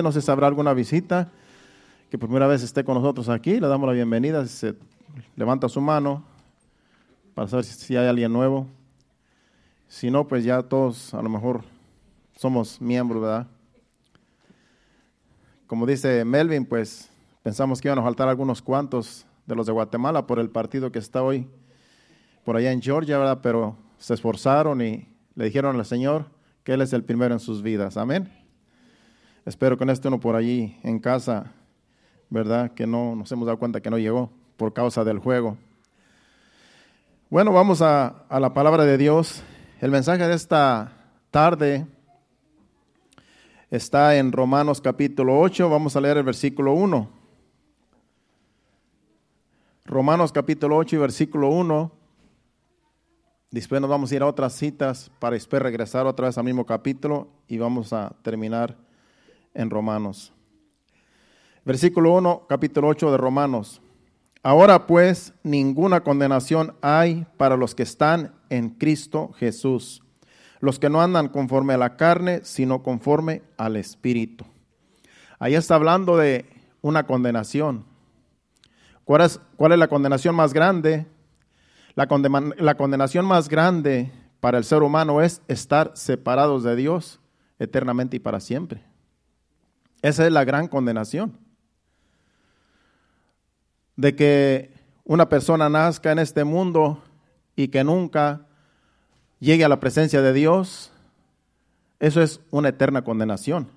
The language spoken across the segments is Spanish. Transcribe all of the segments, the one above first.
No sé si habrá alguna visita que por primera vez esté con nosotros aquí. Le damos la bienvenida. Se levanta su mano para saber si hay alguien nuevo. Si no, pues ya todos a lo mejor somos miembros, ¿verdad? Como dice Melvin, pues pensamos que iban a faltar algunos cuantos de los de Guatemala por el partido que está hoy por allá en Georgia, ¿verdad? Pero se esforzaron y le dijeron al Señor que Él es el primero en sus vidas. Amén. Espero que no esté uno por allí en casa, ¿verdad? Que no nos hemos dado cuenta que no llegó por causa del juego. Bueno, vamos a, a la palabra de Dios. El mensaje de esta tarde está en Romanos capítulo 8. Vamos a leer el versículo 1. Romanos capítulo 8 y versículo 1. Después nos vamos a ir a otras citas para después regresar otra vez al mismo capítulo y vamos a terminar en Romanos. Versículo 1, capítulo 8 de Romanos. Ahora pues ninguna condenación hay para los que están en Cristo Jesús, los que no andan conforme a la carne, sino conforme al Espíritu. Ahí está hablando de una condenación. ¿Cuál es, la condenación más grande? La, la condenación más grande para el ser humano es estar separados de Dios eternamente y para siempre. Esa es la gran condenación. De que una persona nazca en este mundo y que nunca llegue a la presencia de Dios, eso es una eterna condenación.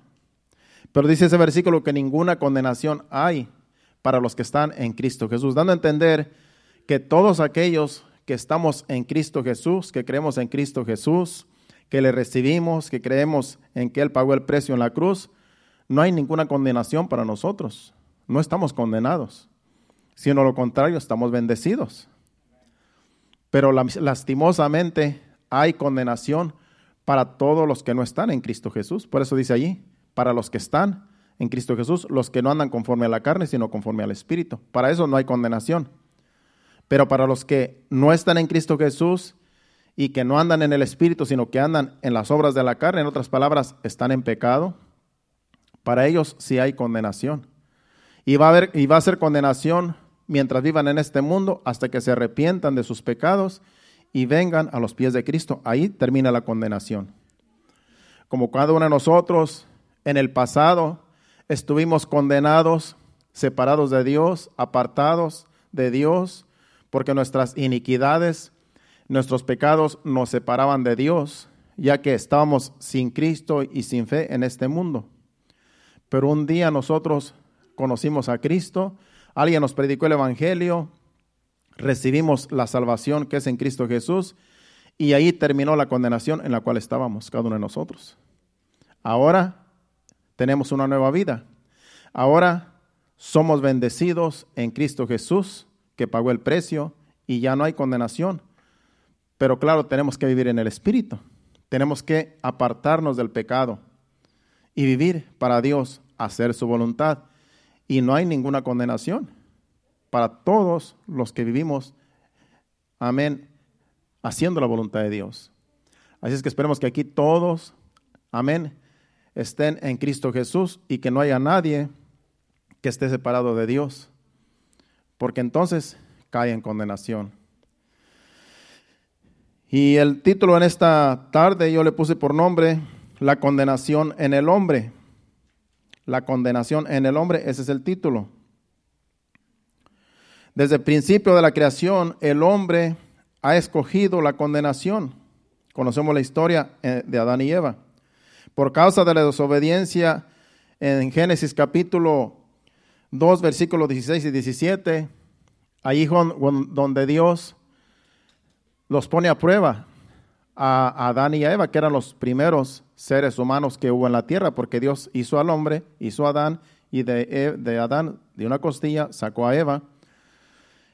Pero dice ese versículo que ninguna condenación hay para los que están en Cristo Jesús, dando a entender que todos aquellos que estamos en Cristo Jesús, que creemos en Cristo Jesús, que le recibimos, que creemos en que Él pagó el precio en la cruz, no hay ninguna condenación para nosotros. No estamos condenados, sino lo contrario, estamos bendecidos. Pero lastimosamente hay condenación para todos los que no están en Cristo Jesús. Por eso dice allí, para los que están en Cristo Jesús, los que no andan conforme a la carne, sino conforme al Espíritu. Para eso no hay condenación. Pero para los que no están en Cristo Jesús y que no andan en el Espíritu, sino que andan en las obras de la carne, en otras palabras, están en pecado, para ellos sí hay condenación. Y va a, haber, y va a ser condenación mientras vivan en este mundo hasta que se arrepientan de sus pecados y vengan a los pies de Cristo. Ahí termina la condenación. Como cada uno de nosotros en el pasado estuvimos condenados, separados de Dios, apartados de Dios, porque nuestras iniquidades, nuestros pecados nos separaban de Dios, ya que estábamos sin Cristo y sin fe en este mundo. Pero un día nosotros conocimos a Cristo, alguien nos predicó el Evangelio, recibimos la salvación que es en Cristo Jesús y ahí terminó la condenación en la cual estábamos cada uno de nosotros. Ahora tenemos una nueva vida. Ahora somos bendecidos en Cristo Jesús, que pagó el precio y ya no hay condenación. Pero claro, tenemos que vivir en el Espíritu. Tenemos que apartarnos del pecado y vivir para Dios, hacer su voluntad. Y no hay ninguna condenación para todos los que vivimos, amén, haciendo la voluntad de Dios. Así es que esperemos que aquí todos, amén, estén en Cristo Jesús y que no haya nadie que esté separado de Dios, porque entonces cae en condenación. Y el título en esta tarde yo le puse por nombre, la condenación en el hombre. La condenación en el hombre, ese es el título. Desde el principio de la creación, el hombre ha escogido la condenación. Conocemos la historia eh, de Adán y Eva. Por causa de la desobediencia en Génesis capítulo 2, versículos 16 y 17, ahí donde Dios los pone a prueba a Adán y a Eva, que eran los primeros seres humanos que hubo en la tierra, porque Dios hizo al hombre, hizo a Adán, y de, e, de Adán, de una costilla, sacó a Eva,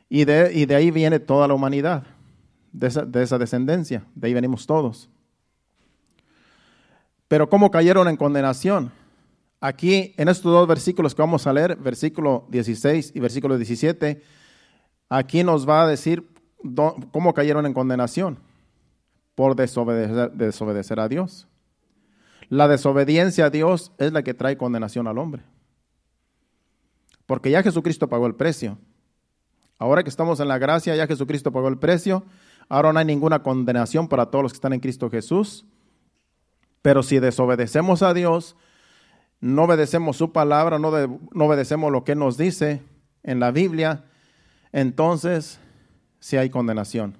y de, y de ahí viene toda la humanidad, de esa, de esa descendencia, de ahí venimos todos. Pero ¿cómo cayeron en condenación? Aquí, en estos dos versículos que vamos a leer, versículo 16 y versículo 17, aquí nos va a decir cómo cayeron en condenación por desobedecer, a Dios. La desobediencia a Dios es la que trae condenación al hombre. Porque ya Jesucristo pagó el precio. Ahora que estamos en la gracia, ya Jesucristo pagó el precio. Ahora no hay ninguna condenación para todos los que están en Cristo Jesús. Pero si desobedecemos a Dios, no obedecemos su palabra, no, no obedecemos lo que nos dice en la Biblia, entonces sí hay condenación.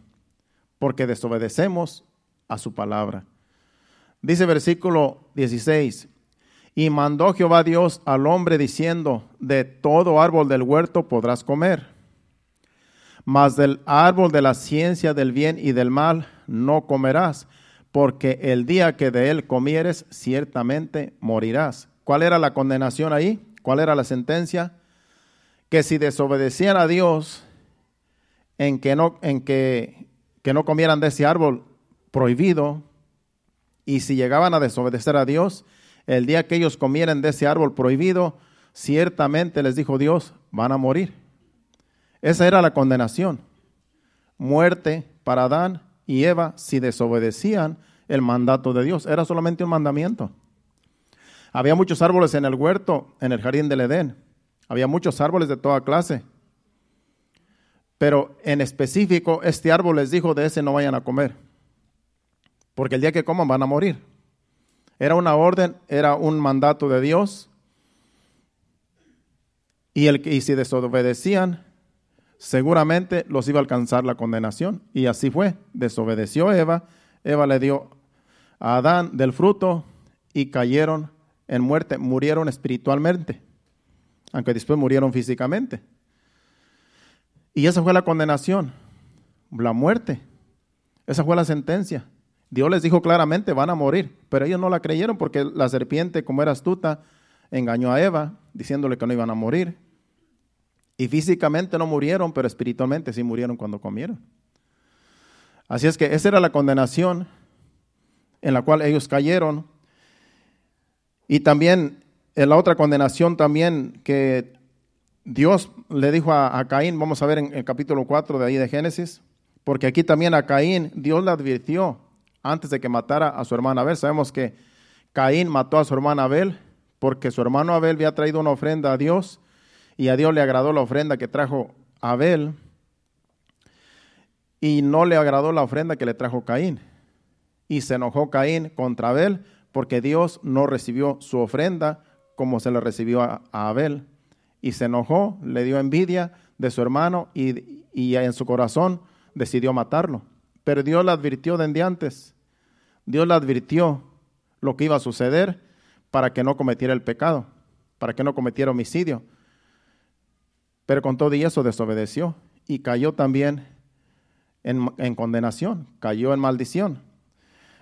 Porque desobedecemos a su palabra. Dice versículo 16, y mandó Jehová Dios al hombre diciendo, de todo árbol del huerto podrás comer, mas del árbol de la ciencia del bien y del mal no comerás, porque el día que de él comieres ciertamente morirás. ¿Cuál era la condenación ahí? ¿Cuál era la sentencia? Que si desobedecían a Dios en que no, en que, que no comieran de ese árbol prohibido, y si llegaban a desobedecer a Dios, el día que ellos comieran de ese árbol prohibido, ciertamente les dijo Dios, van a morir. Esa era la condenación. Muerte para Adán y Eva si desobedecían el mandato de Dios. Era solamente un mandamiento. Había muchos árboles en el huerto, en el jardín del Edén. Había muchos árboles de toda clase. Pero en específico, este árbol les dijo, de ese no vayan a comer porque el día que coman van a morir. Era una orden, era un mandato de Dios. Y, el, y si desobedecían, seguramente los iba a alcanzar la condenación. Y así fue. Desobedeció Eva. Eva le dio a Adán del fruto y cayeron en muerte. Murieron espiritualmente, aunque después murieron físicamente. Y esa fue la condenación, la muerte. Esa fue la sentencia. Dios les dijo claramente, van a morir, pero ellos no la creyeron porque la serpiente, como era astuta, engañó a Eva diciéndole que no iban a morir. Y físicamente no murieron, pero espiritualmente sí murieron cuando comieron. Así es que esa era la condenación en la cual ellos cayeron. Y también en la otra condenación también que Dios le dijo a, a Caín, vamos a ver en el capítulo 4 de ahí de Génesis, porque aquí también a Caín Dios le advirtió antes de que matara a su hermana Abel. Sabemos que Caín mató a su hermana Abel porque su hermano Abel había traído una ofrenda a Dios y a Dios le agradó la ofrenda que trajo Abel y no le agradó la ofrenda que le trajo Caín. Y se enojó Caín contra Abel porque Dios no recibió su ofrenda como se le recibió a, Abel. Y se enojó, le dio envidia de su hermano y, y en su corazón decidió matarlo. Pero Dios le advirtió desde antes. Dios le advirtió lo que iba a suceder para que no cometiera el pecado, para que no cometiera homicidio. Pero con todo y eso desobedeció y cayó también en, condenación, cayó en maldición.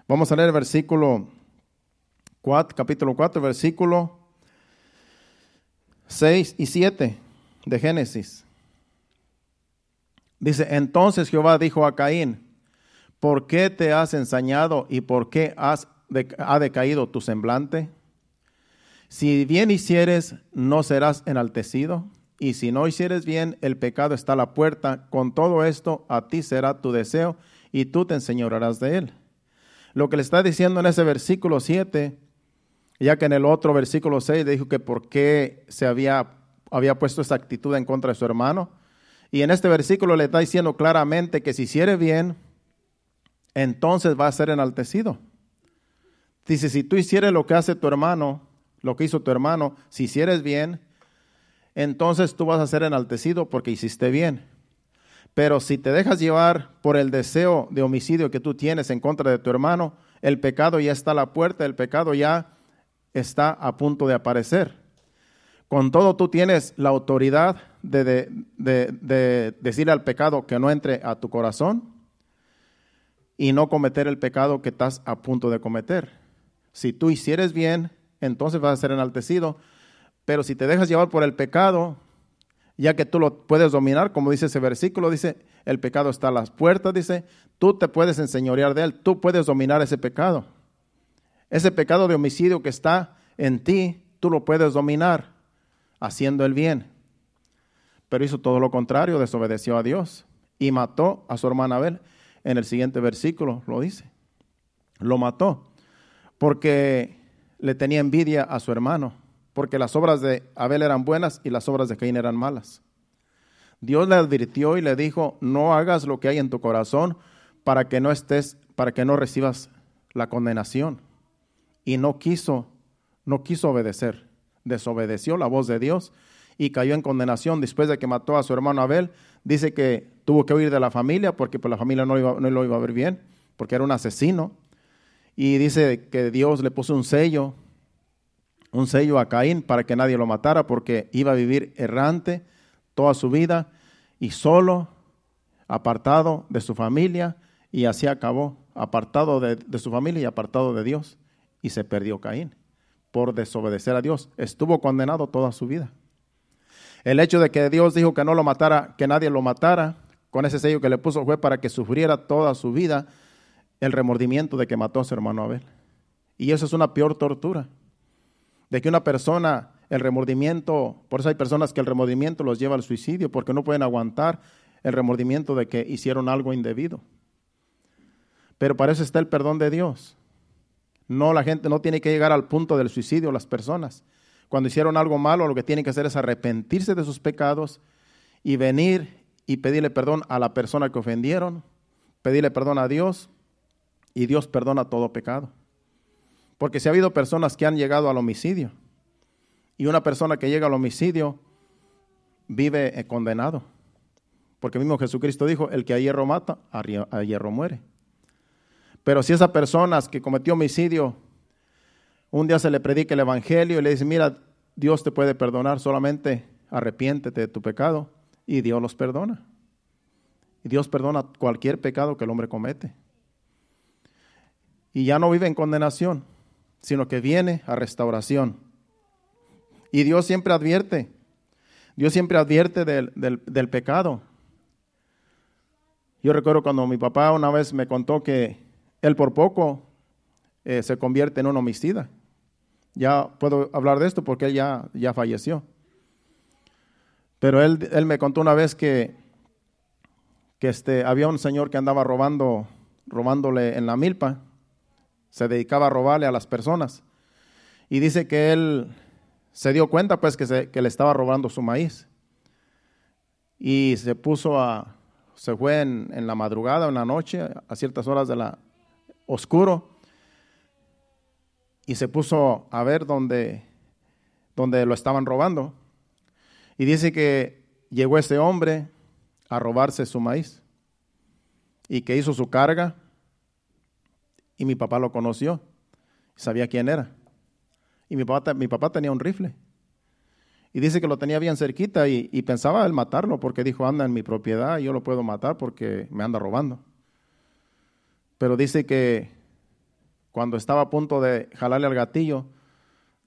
Vamos a leer el versículo 4, capítulo 4, versículo 6 y 7 de Génesis. Dice, entonces Jehová dijo a Caín, ¿Por qué te has ensañado y por qué has ha decaído tu semblante? Si bien hicieres, no serás enaltecido, y si no hicieres bien, el pecado está a la puerta. Con todo esto, a ti será tu deseo, y tú te enseñorarás de él. Lo que le está diciendo en ese versículo 7, ya que en el otro versículo 6 le dijo que por qué se había, había puesto esa actitud en contra de su hermano, y en este versículo le está diciendo claramente que si hiciere bien, entonces va a ser enaltecido. Dice, si tú hicieres lo que hace tu hermano, lo que hizo tu hermano, si hicieres bien, entonces tú vas a ser enaltecido porque hiciste bien. Pero si te dejas llevar por el deseo de homicidio que tú tienes en contra de tu hermano, el pecado ya está a la puerta, el pecado ya está a punto de aparecer. Con todo tú tienes la autoridad de, de, de decirle al pecado que no entre a tu corazón y no cometer el pecado que estás a punto de cometer. Si tú hicieres bien, entonces vas a ser enaltecido. Pero si te dejas llevar por el pecado, ya que tú lo puedes dominar, como dice ese versículo, dice, el pecado está a las puertas, dice, tú te puedes enseñorear de él, tú puedes dominar ese pecado. Ese pecado de homicidio que está en ti, tú lo puedes dominar haciendo el bien. Pero hizo todo lo contrario, desobedeció a Dios y mató a su hermana Abel en el siguiente versículo lo dice. Lo mató. Porque le tenía envidia a su hermano, porque las obras de Abel eran buenas y las obras de Caín eran malas. Dios le advirtió y le dijo, no hagas lo que hay en tu corazón para que no estés, para que no recibas la condenación. Y no quiso, no quiso obedecer, desobedeció la voz de Dios y cayó en condenación después de que mató a su hermano Abel. Dice que tuvo que huir de la familia porque pues, la familia no, iba, no lo iba a ver bien, porque era un asesino. Y dice que Dios le puso un sello, un sello a Caín para que nadie lo matara porque iba a vivir errante toda su vida y solo, apartado de su familia, y así acabó, apartado de, de, su familia y apartado de Dios. Y se perdió Caín por desobedecer a Dios. Estuvo condenado toda su vida. El hecho de que Dios dijo que no lo matara, que nadie lo matara, con ese sello que le puso fue para que sufriera toda su vida el remordimiento de que mató a su hermano Abel. Y eso es una peor tortura. De que una persona el remordimiento, por eso hay personas que el remordimiento los lleva al suicidio, porque no pueden aguantar el remordimiento de que hicieron algo indebido. Pero para eso está el perdón de Dios. No, la gente no tiene que llegar al punto del suicidio, las personas. Cuando hicieron algo malo, lo que tienen que hacer es arrepentirse de sus pecados y venir y pedirle perdón a la persona que ofendieron, pedirle perdón a Dios y Dios perdona todo pecado. Porque si ha habido personas que han llegado al homicidio, y una persona que llega al homicidio vive eh, condenado. Porque mismo Jesucristo dijo, el que a hierro mata, a hierro muere. Pero si esa persona que cometió homicidio, un día se le predica el Evangelio y le dice, mira, Dios te puede perdonar, solamente arrepiéntete de tu pecado y Dios los perdona. Y Dios perdona cualquier pecado que el hombre comete. Y ya no vive en condenación, sino que viene a restauración. Y Dios siempre advierte, Dios siempre advierte del, pecado. Yo recuerdo cuando mi papá una vez me contó que él por poco eh, se convierte en un homicida. Ya puedo hablar de esto porque él ya, ya falleció. Pero él, él, me contó una vez que, que este, había un señor que andaba robando, robándole en la milpa. Se dedicaba a robarle a las personas. Y dice que él se dio cuenta pues que, se, que le estaba robando su maíz. Y se puso a, se fue en, en, la madrugada, en la noche, a ciertas horas de la oscuro, y se puso a ver dónde, dónde lo estaban robando. Y dice que llegó ese hombre a robarse su maíz y que hizo su carga y mi papá lo conoció, sabía quién era. Y mi papá, mi papá tenía un rifle. Y dice que lo tenía bien cerquita y, pensaba él matarlo porque dijo, anda en mi propiedad, yo lo puedo matar porque me anda robando. Pero dice que cuando estaba a punto de jalarle al gatillo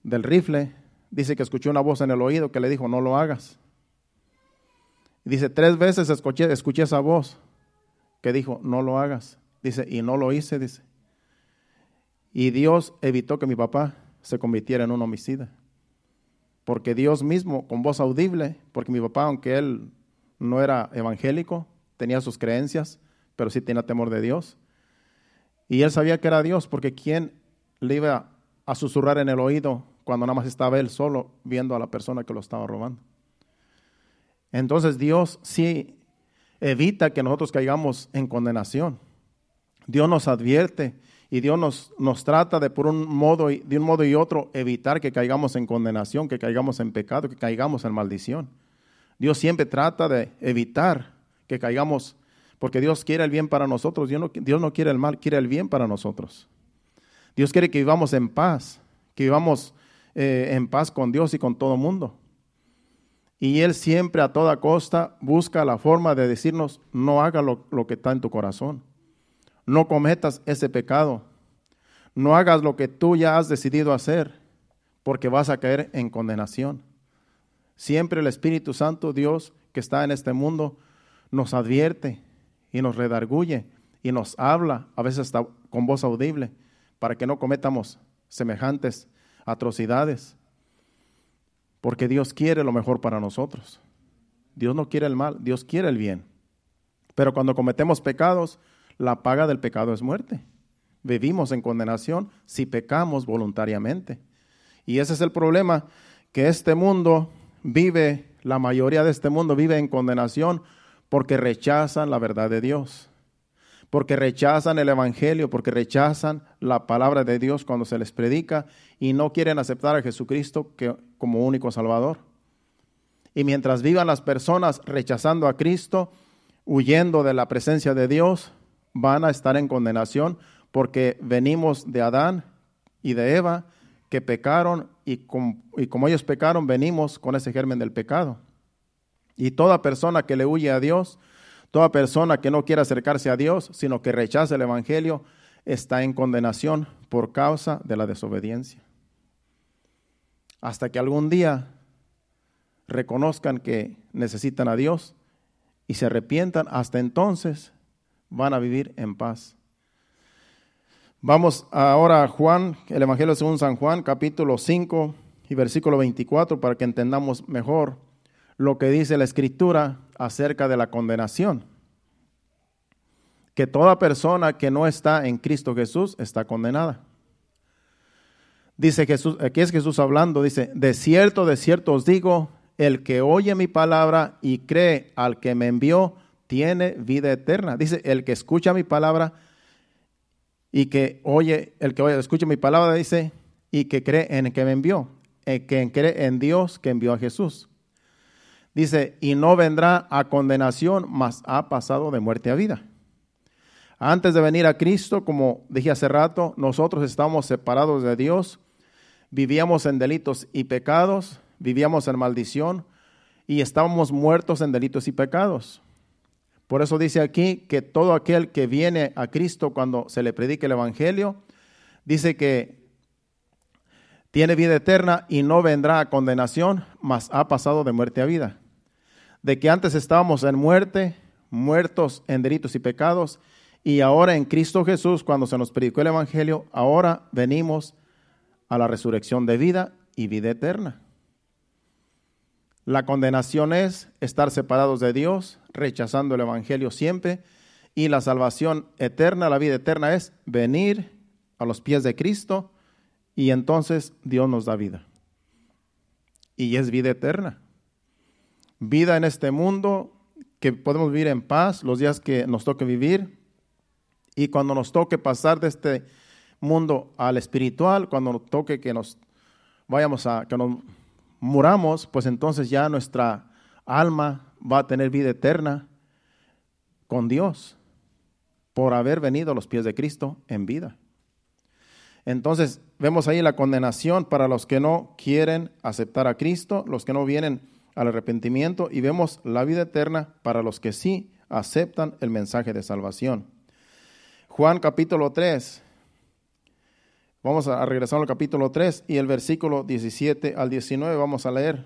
del rifle, dice que escuchó una voz en el oído que le dijo, no lo hagas. Dice, tres veces escuché, escuché esa voz que dijo, no lo hagas. Dice, y no lo hice, dice. Y Dios evitó que mi papá se convirtiera en un homicida. Porque Dios mismo, con voz audible, porque mi papá, aunque él no era evangélico, tenía sus creencias, pero sí tenía temor de Dios. Y él sabía que era Dios, porque ¿quién le iba a susurrar en el oído cuando nada más estaba él solo viendo a la persona que lo estaba robando? Entonces Dios sí evita que nosotros caigamos en condenación. Dios nos advierte y Dios nos, nos trata de por un modo de un modo y otro evitar que caigamos en condenación, que caigamos en pecado, que caigamos en maldición. Dios siempre trata de evitar que caigamos, porque Dios quiere el bien para nosotros. Dios no, Dios no quiere el mal, quiere el bien para nosotros. Dios quiere que vivamos en paz, que vivamos eh, en paz con Dios y con todo mundo. Y Él siempre a toda costa busca la forma de decirnos, no haga lo, lo que está en tu corazón no cometas ese pecado. No hagas lo que tú ya has decidido hacer, porque vas a caer en condenación. Siempre el Espíritu Santo, Dios que está en este mundo, nos advierte y nos redarguye y nos habla, a veces hasta con voz audible, para que no cometamos semejantes atrocidades. Porque Dios quiere lo mejor para nosotros. Dios no quiere el mal, Dios quiere el bien. Pero cuando cometemos pecados, la paga del pecado es muerte. Vivimos en condenación si pecamos voluntariamente. Y ese es el problema, que este mundo vive, la mayoría de este mundo vive en condenación porque rechazan la verdad de Dios, porque rechazan el Evangelio, porque rechazan la palabra de Dios cuando se les predica y no quieren aceptar a Jesucristo como único Salvador. Y mientras vivan las personas rechazando a Cristo, huyendo de la presencia de Dios, van a estar en condenación porque venimos de Adán y de Eva que pecaron y, como ellos pecaron, venimos con ese germen del pecado. Y toda persona que le huye a Dios, toda persona que no quiere acercarse a Dios, sino que rechaza el Evangelio, está en condenación por causa de la desobediencia. Hasta que algún día reconozcan que necesitan a Dios y se arrepientan, hasta entonces van a vivir en paz. Vamos ahora a Juan, el Evangelio según San Juan, capítulo 5 y versículo 24, para que entendamos mejor lo que dice la Escritura acerca de la condenación. Que toda persona que no está en Cristo Jesús está condenada. Dice Jesús, aquí es Jesús hablando, dice, de cierto, de cierto os digo, el que oye mi palabra y cree al que me envió, tiene vida eterna. Dice, el que escucha mi palabra y que oye, el que oye, escucha mi palabra, dice, y que cree en el que me envió, el que cree en Dios que envió a Jesús. Dice, y no vendrá a condenación, mas ha pasado de muerte a vida. Antes de venir a Cristo, como dije hace rato, nosotros estamos separados de Dios, vivíamos en delitos y pecados, vivíamos en maldición y estábamos muertos en delitos y pecados. Por eso dice aquí que todo aquel que viene a Cristo cuando se le predique el Evangelio, dice que tiene vida eterna y no vendrá a condenación, mas ha pasado de muerte a vida. De que antes estábamos en muerte, muertos en delitos y pecados, y ahora en Cristo Jesús, cuando se nos predicó el Evangelio, ahora venimos a la resurrección de vida y vida eterna. La condenación es estar separados de Dios, rechazando el Evangelio siempre, y la salvación eterna, la vida eterna es venir a los pies de Cristo y entonces Dios nos da vida. Y es vida eterna. Vida en este mundo que podemos vivir en paz los días que nos toque vivir y cuando nos toque pasar de este mundo al espiritual, cuando nos toque que nos vayamos a que nos muramos, pues entonces ya nuestra alma va a tener vida eterna con Dios por haber venido a los pies de Cristo en vida. Entonces vemos ahí la condenación para los que no quieren aceptar a Cristo, los que no vienen al arrepentimiento, y vemos la vida eterna para los que sí aceptan el mensaje de salvación. Juan capítulo 3, Vamos a regresar al capítulo 3 y el versículo 17 al 19 vamos a leer.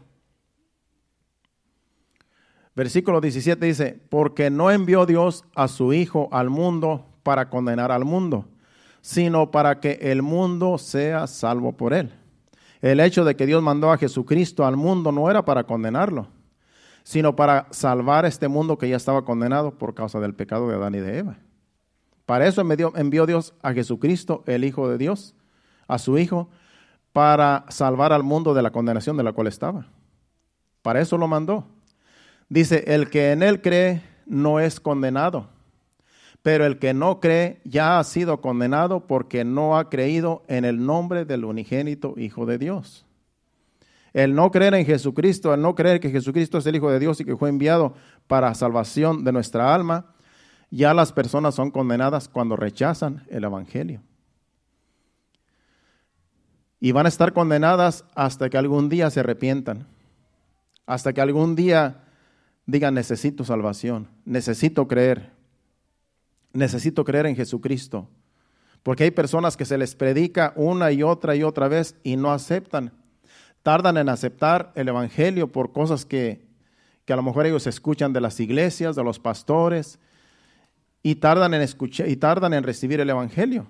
Versículo 17 dice, porque no envió Dios a su Hijo al mundo para condenar al mundo, sino para que el mundo sea salvo por él. El hecho de que Dios mandó a Jesucristo al mundo no era para condenarlo, sino para salvar este mundo que ya estaba condenado por causa del pecado de Adán y de Eva. Para eso envió Dios a Jesucristo, el Hijo de Dios, a su Hijo para salvar al mundo de la condenación de la cual estaba. Para eso lo mandó. Dice, el que en él cree no es condenado, pero el que no cree ya ha sido condenado porque no ha creído en el nombre del unigénito Hijo de Dios. El no creer en Jesucristo, el no creer que Jesucristo es el Hijo de Dios y que fue enviado para salvación de nuestra alma, ya las personas son condenadas cuando rechazan el Evangelio y van a estar condenadas hasta que algún día se arrepientan, hasta que algún día digan necesito salvación, necesito creer, necesito creer en Jesucristo. Porque hay personas que se les predica una y otra y otra vez y no aceptan. Tardan en aceptar el Evangelio por cosas que, que a lo mejor ellos escuchan de las iglesias, de los pastores, y tardan en escuchar y tardan en recibir el Evangelio.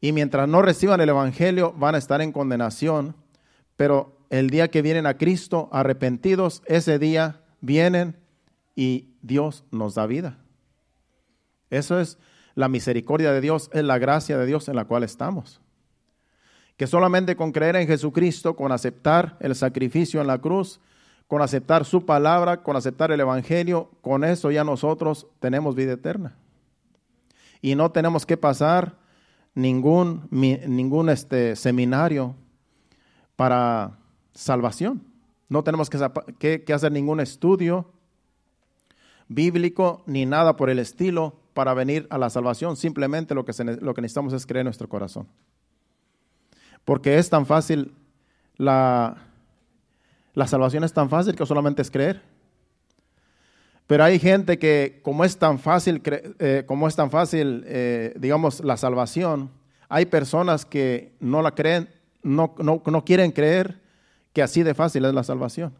Y mientras no reciban el Evangelio van a estar en condenación, pero el día que vienen a Cristo arrepentidos, ese día vienen y Dios nos da vida. Eso es la misericordia de Dios, es la gracia de Dios en la cual estamos. Que solamente con creer en Jesucristo, con aceptar el sacrificio en la cruz, con aceptar su palabra, con aceptar el Evangelio, con eso ya nosotros tenemos vida eterna. Y no tenemos que pasar ningún, ningún este, seminario para salvación. No tenemos que, que hacer ningún estudio bíblico ni nada por el estilo para venir a la salvación. Simplemente lo que, lo que necesitamos es creer en nuestro corazón. Porque es tan fácil la, la salvación es tan fácil que solamente es creer. Pero hay gente que como es tan fácil, eh, como es tan fácil, eh, digamos, la salvación, hay personas que no la creen, no, no, no quieren creer que así de fácil es la salvación.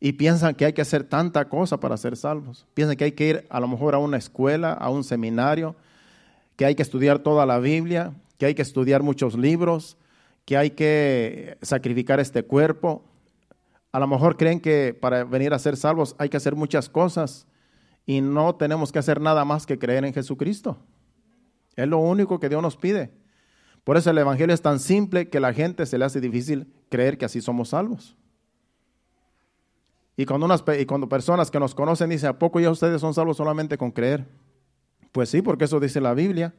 Y piensan que hay que hacer tanta cosa para ser salvos. Piensan que hay que ir a lo mejor a una escuela, a un seminario, que hay que estudiar toda la Biblia, que hay que estudiar muchos libros, que hay que sacrificar este cuerpo. A lo mejor creen que para venir a ser salvos hay que hacer muchas cosas y no tenemos que hacer nada más que creer en Jesucristo. Es lo único que Dios nos pide. Por eso el Evangelio es tan simple que a la gente se le hace difícil creer que así somos salvos. Y cuando, unas, y cuando personas que nos conocen dicen, ¿a poco ya ustedes son salvos solamente con creer? Pues sí, porque eso dice la Biblia.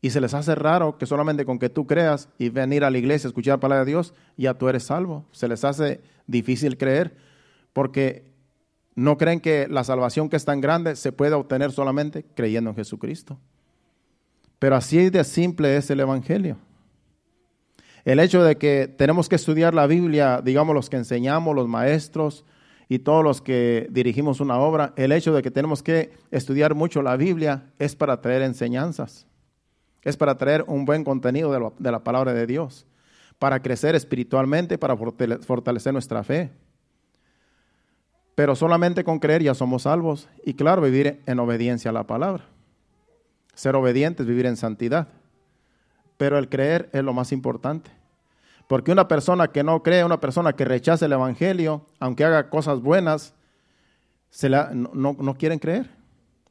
Y se les hace raro que solamente con que tú creas y venir a la iglesia, a escuchar la palabra de Dios, ya tú eres salvo. Se les hace difícil creer porque no creen que la salvación que es tan grande se puede obtener solamente creyendo en Jesucristo. Pero así de simple es el Evangelio. El hecho de que tenemos que estudiar la Biblia, digamos los que enseñamos, los maestros y todos los que dirigimos una obra, el hecho de que tenemos que estudiar mucho la Biblia es para traer enseñanzas. Es para traer un buen contenido de, la palabra de Dios, para crecer espiritualmente, para fortalecer nuestra fe. Pero solamente con creer ya somos salvos y claro, vivir en obediencia a la palabra. Ser obedientes, vivir en santidad. Pero el creer es lo más importante. Porque una persona que no cree, una persona que rechaza el Evangelio, aunque haga cosas buenas, se no, no quieren creer.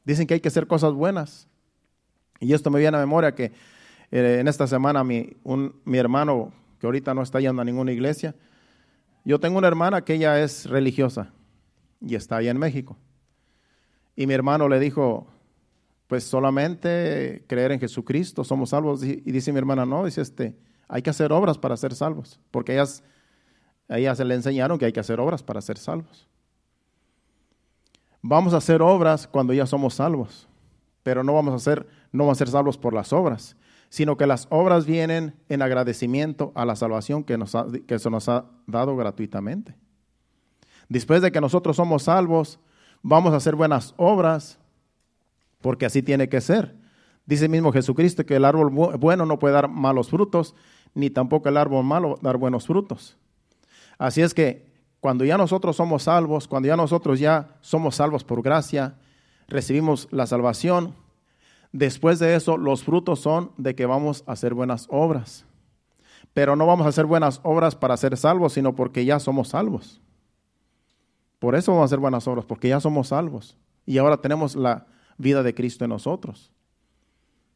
Dicen que hay que hacer cosas buenas. Y esto me viene a memoria que eh, en esta semana mi, mi hermano, que ahorita no está yendo a ninguna iglesia, yo tengo una hermana que ella es religiosa y está allá en México. Y mi hermano le dijo, pues solamente creer en Jesucristo, somos salvos. Y dice mi hermana, no, dice este, hay que hacer obras para ser salvos, porque ellas, ellas se le enseñaron que hay que hacer obras para ser salvos. Vamos a hacer obras cuando ya somos salvos, pero no vamos a hacer no van a ser salvos por las obras, sino que las obras vienen en agradecimiento a la salvación que, nos que se nos ha dado gratuitamente. Después de que nosotros somos salvos, vamos a hacer buenas obras, porque así tiene que ser. Dice mismo Jesucristo que el árbol bueno no puede dar malos frutos, ni tampoco el árbol malo dar buenos frutos. Así es que cuando ya nosotros somos salvos, cuando ya nosotros ya somos salvos por gracia, recibimos la salvación, Después de eso, los frutos son de que vamos a hacer buenas obras. Pero no vamos a hacer buenas obras para ser salvos, sino porque ya somos salvos. Por eso vamos a hacer buenas obras, porque ya somos salvos. Y ahora tenemos la vida de Cristo en nosotros.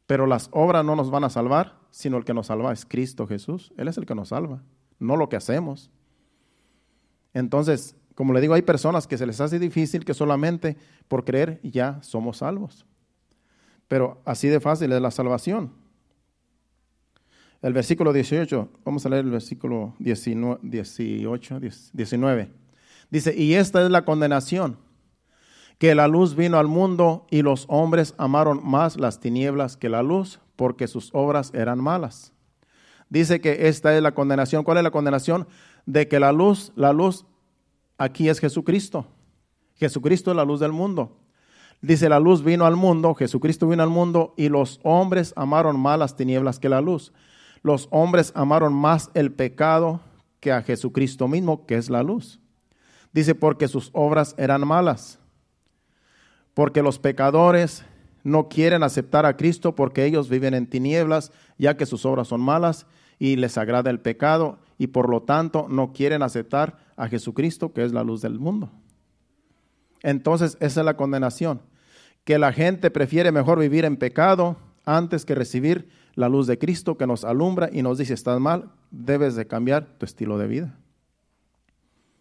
Pero las obras no nos van a salvar, sino el que nos salva es Cristo Jesús. Él es el que nos salva, no lo que hacemos. Entonces, como le digo, hay personas que se les hace difícil que solamente por creer ya somos salvos. Pero así de fácil es la salvación. El versículo 18, vamos a leer el versículo 18, 19. Dice, y esta es la condenación, que la luz vino al mundo y los hombres amaron más las tinieblas que la luz, porque sus obras eran malas. Dice que esta es la condenación. ¿Cuál es la condenación? De que la luz, la luz aquí es Jesucristo. Jesucristo es la luz del mundo. Dice, la luz vino al mundo, Jesucristo vino al mundo y los hombres amaron más las tinieblas que la luz. Los hombres amaron más el pecado que a Jesucristo mismo, que es la luz. Dice, porque sus obras eran malas. Porque los pecadores no quieren aceptar a Cristo porque ellos viven en tinieblas, ya que sus obras son malas y les agrada el pecado y por lo tanto no quieren aceptar a Jesucristo, que es la luz del mundo. Entonces, esa es la condenación que la gente prefiere mejor vivir en pecado antes que recibir la luz de Cristo que nos alumbra y nos dice, estás mal, debes de cambiar tu estilo de vida.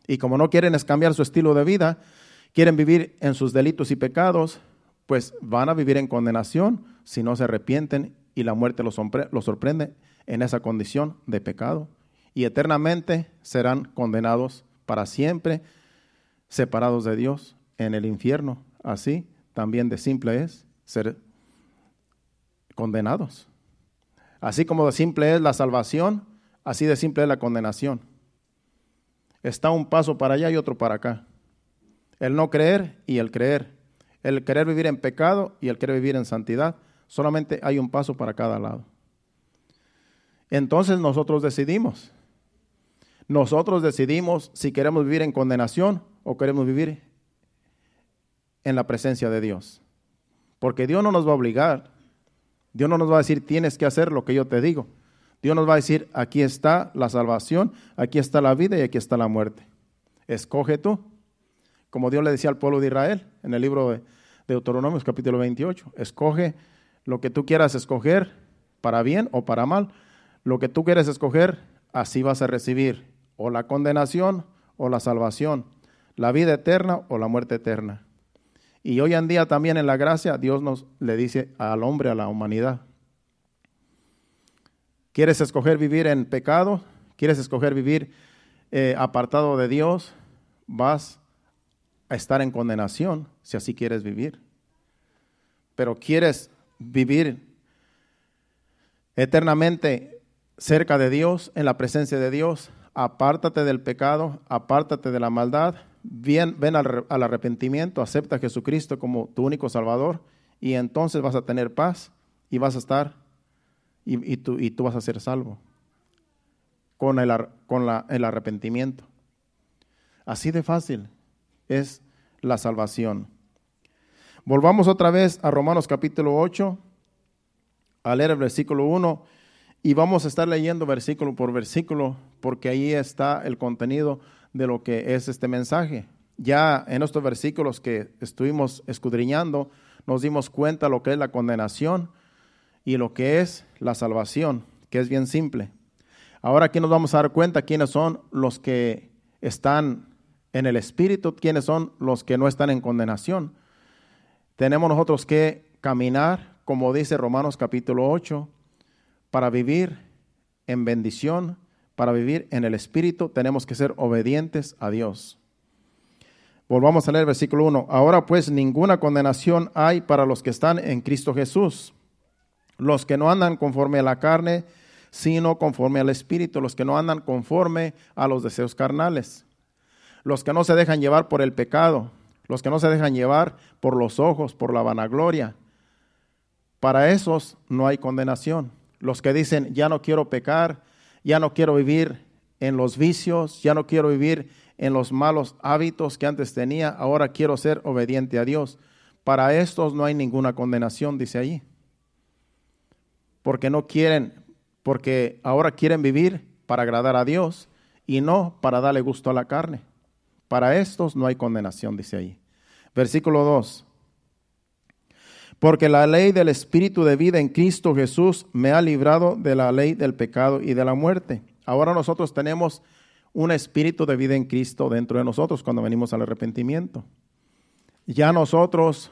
Y como no quieren es cambiar su estilo de vida, quieren vivir en sus delitos y pecados, pues van a vivir en condenación si no se arrepienten y la muerte los, sorprende en esa condición de pecado. Y eternamente serán condenados para siempre, separados de Dios en el infierno. Así también de simple es ser condenados. Así como de simple es la salvación, así de simple es la condenación. Está un paso para allá y otro para acá. El no creer y el creer. El querer vivir en pecado y el querer vivir en santidad. Solamente hay un paso para cada lado. Entonces nosotros decidimos. Nosotros decidimos si queremos vivir en condenación o queremos vivir en la presencia de Dios. Porque Dios no nos va a obligar. Dios no nos va a decir, tienes que hacer lo que yo te digo. Dios nos va a decir, aquí está la salvación, aquí está la vida y aquí está la muerte. Escoge tú. Como Dios le decía al pueblo de Israel en el libro de Deuteronomios capítulo 28. Escoge lo que tú quieras escoger, para bien o para mal. Lo que tú quieres escoger, así vas a recibir o la condenación o la salvación, la vida eterna o la muerte eterna. Y hoy en día también en la gracia Dios nos le dice al hombre, a la humanidad, ¿Quieres escoger vivir en pecado? ¿Quieres escoger vivir eh, apartado de Dios? Vas a estar en condenación si así quieres vivir. Pero quieres vivir eternamente cerca de Dios, en la presencia de Dios, apártate del pecado, apártate de la maldad, ven, al, arrepentimiento, acepta a Jesucristo como tu único Salvador y entonces vas a tener paz y vas a estar y, tú, y tú vas a ser salvo con, el, con el arrepentimiento. Así de fácil es la salvación. Volvamos otra vez a Romanos capítulo 8, a leer el versículo 1 y vamos a estar leyendo versículo por versículo porque ahí está el contenido de lo que es este mensaje. Ya en estos versículos que estuvimos escudriñando, nos dimos cuenta lo que es la condenación, y lo que es la salvación, que es bien simple. Ahora aquí nos vamos a dar cuenta quiénes son los que están en el Espíritu, quiénes son los que no están en condenación. Tenemos nosotros que caminar, como dice Romanos capítulo 8, para vivir en bendición, para vivir en el Espíritu, tenemos que ser obedientes a Dios. Volvamos a leer versículo 1. Ahora pues ninguna condenación hay para los que están en Cristo Jesús los que no andan conforme a la carne, sino conforme al Espíritu, los que no andan conforme a los deseos carnales, los que no se dejan llevar por el pecado, los que no se dejan llevar por los ojos, por la vanagloria. Para esos no hay condenación. Los que dicen, ya no quiero pecar, ya no quiero vivir en los vicios, ya no quiero vivir en los malos hábitos que antes tenía, ahora quiero ser obediente a Dios. Para estos no hay ninguna condenación, dice allí porque no quieren, porque ahora quieren vivir para agradar a Dios y no para darle gusto a la carne. Para estos no hay condenación, dice ahí. Versículo 2. Porque la ley del Espíritu de vida en Cristo Jesús me ha librado de la ley del pecado y de la muerte. Ahora nosotros tenemos un espíritu de vida en Cristo dentro de nosotros cuando venimos al arrepentimiento. Ya nosotros,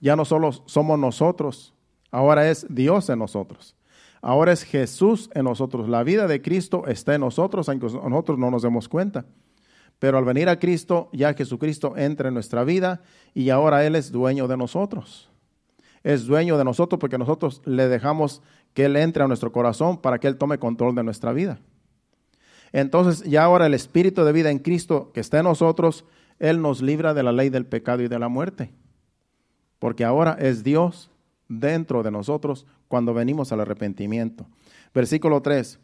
ya no solo somos nosotros, Ahora es Dios en nosotros. Ahora es Jesús en nosotros. La vida de Cristo está en nosotros, aunque nosotros no nos demos cuenta. Pero al venir a Cristo, ya Jesucristo entra en nuestra vida y ahora Él es dueño de nosotros. Es dueño de nosotros porque nosotros le dejamos que Él entre a nuestro corazón para que Él tome control de nuestra vida. Entonces ya ahora el Espíritu de vida en Cristo que está en nosotros, Él nos libra de la ley del pecado y de la muerte. Porque ahora es Dios dentro de nosotros cuando venimos al arrepentimiento. Versículo 3.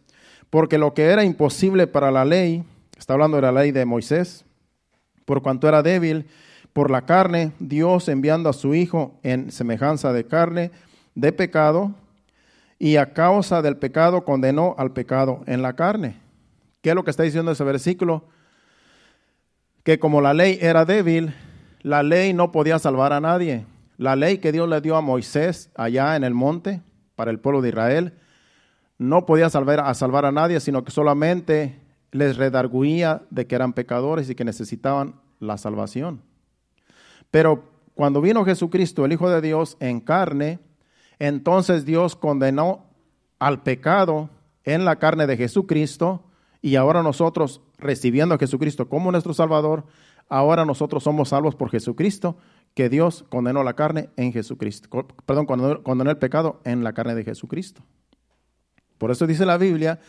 Porque lo que era imposible para la ley, está hablando de la ley de Moisés, por cuanto era débil por la carne, Dios enviando a su Hijo en semejanza de carne, de pecado, y a causa del pecado condenó al pecado en la carne. ¿Qué es lo que está diciendo ese versículo? Que como la ley era débil, la ley no podía salvar a nadie La ley que Dios le dio a Moisés allá en el monte para el pueblo de Israel no podía salvar a, salvar a nadie, sino que solamente les redarguía de que eran pecadores y que necesitaban la salvación. Pero cuando vino Jesucristo, el Hijo de Dios, en carne, entonces Dios condenó al pecado en la carne de Jesucristo y ahora nosotros, recibiendo a Jesucristo como nuestro Salvador, ahora nosotros somos salvos por Jesucristo que Dios condenó la carne en Jesucristo. Perdón, condenó, el pecado en la carne de Jesucristo. Por eso dice la Biblia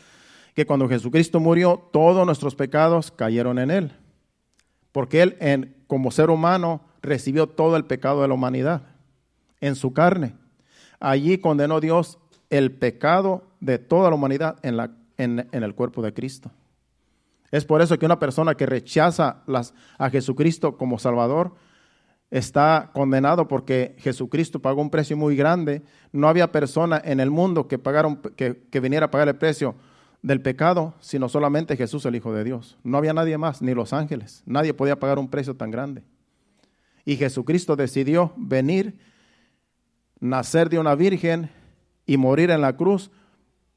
que cuando Jesucristo murió, todos nuestros pecados cayeron en Él. Porque Él, en, como ser humano, recibió todo el pecado de la humanidad en su carne. Allí condenó Dios el pecado de toda la humanidad en, la, en, en el cuerpo de Cristo. Es por eso que una persona que rechaza las, a Jesucristo como Salvador, está condenado porque Jesucristo pagó un precio muy grande. No había persona en el mundo que, pagaron, que, que, viniera a pagar el precio del pecado, sino solamente Jesús, el Hijo de Dios. No había nadie más, ni los ángeles. Nadie podía pagar un precio tan grande. Y Jesucristo decidió venir, nacer de una virgen y morir en la cruz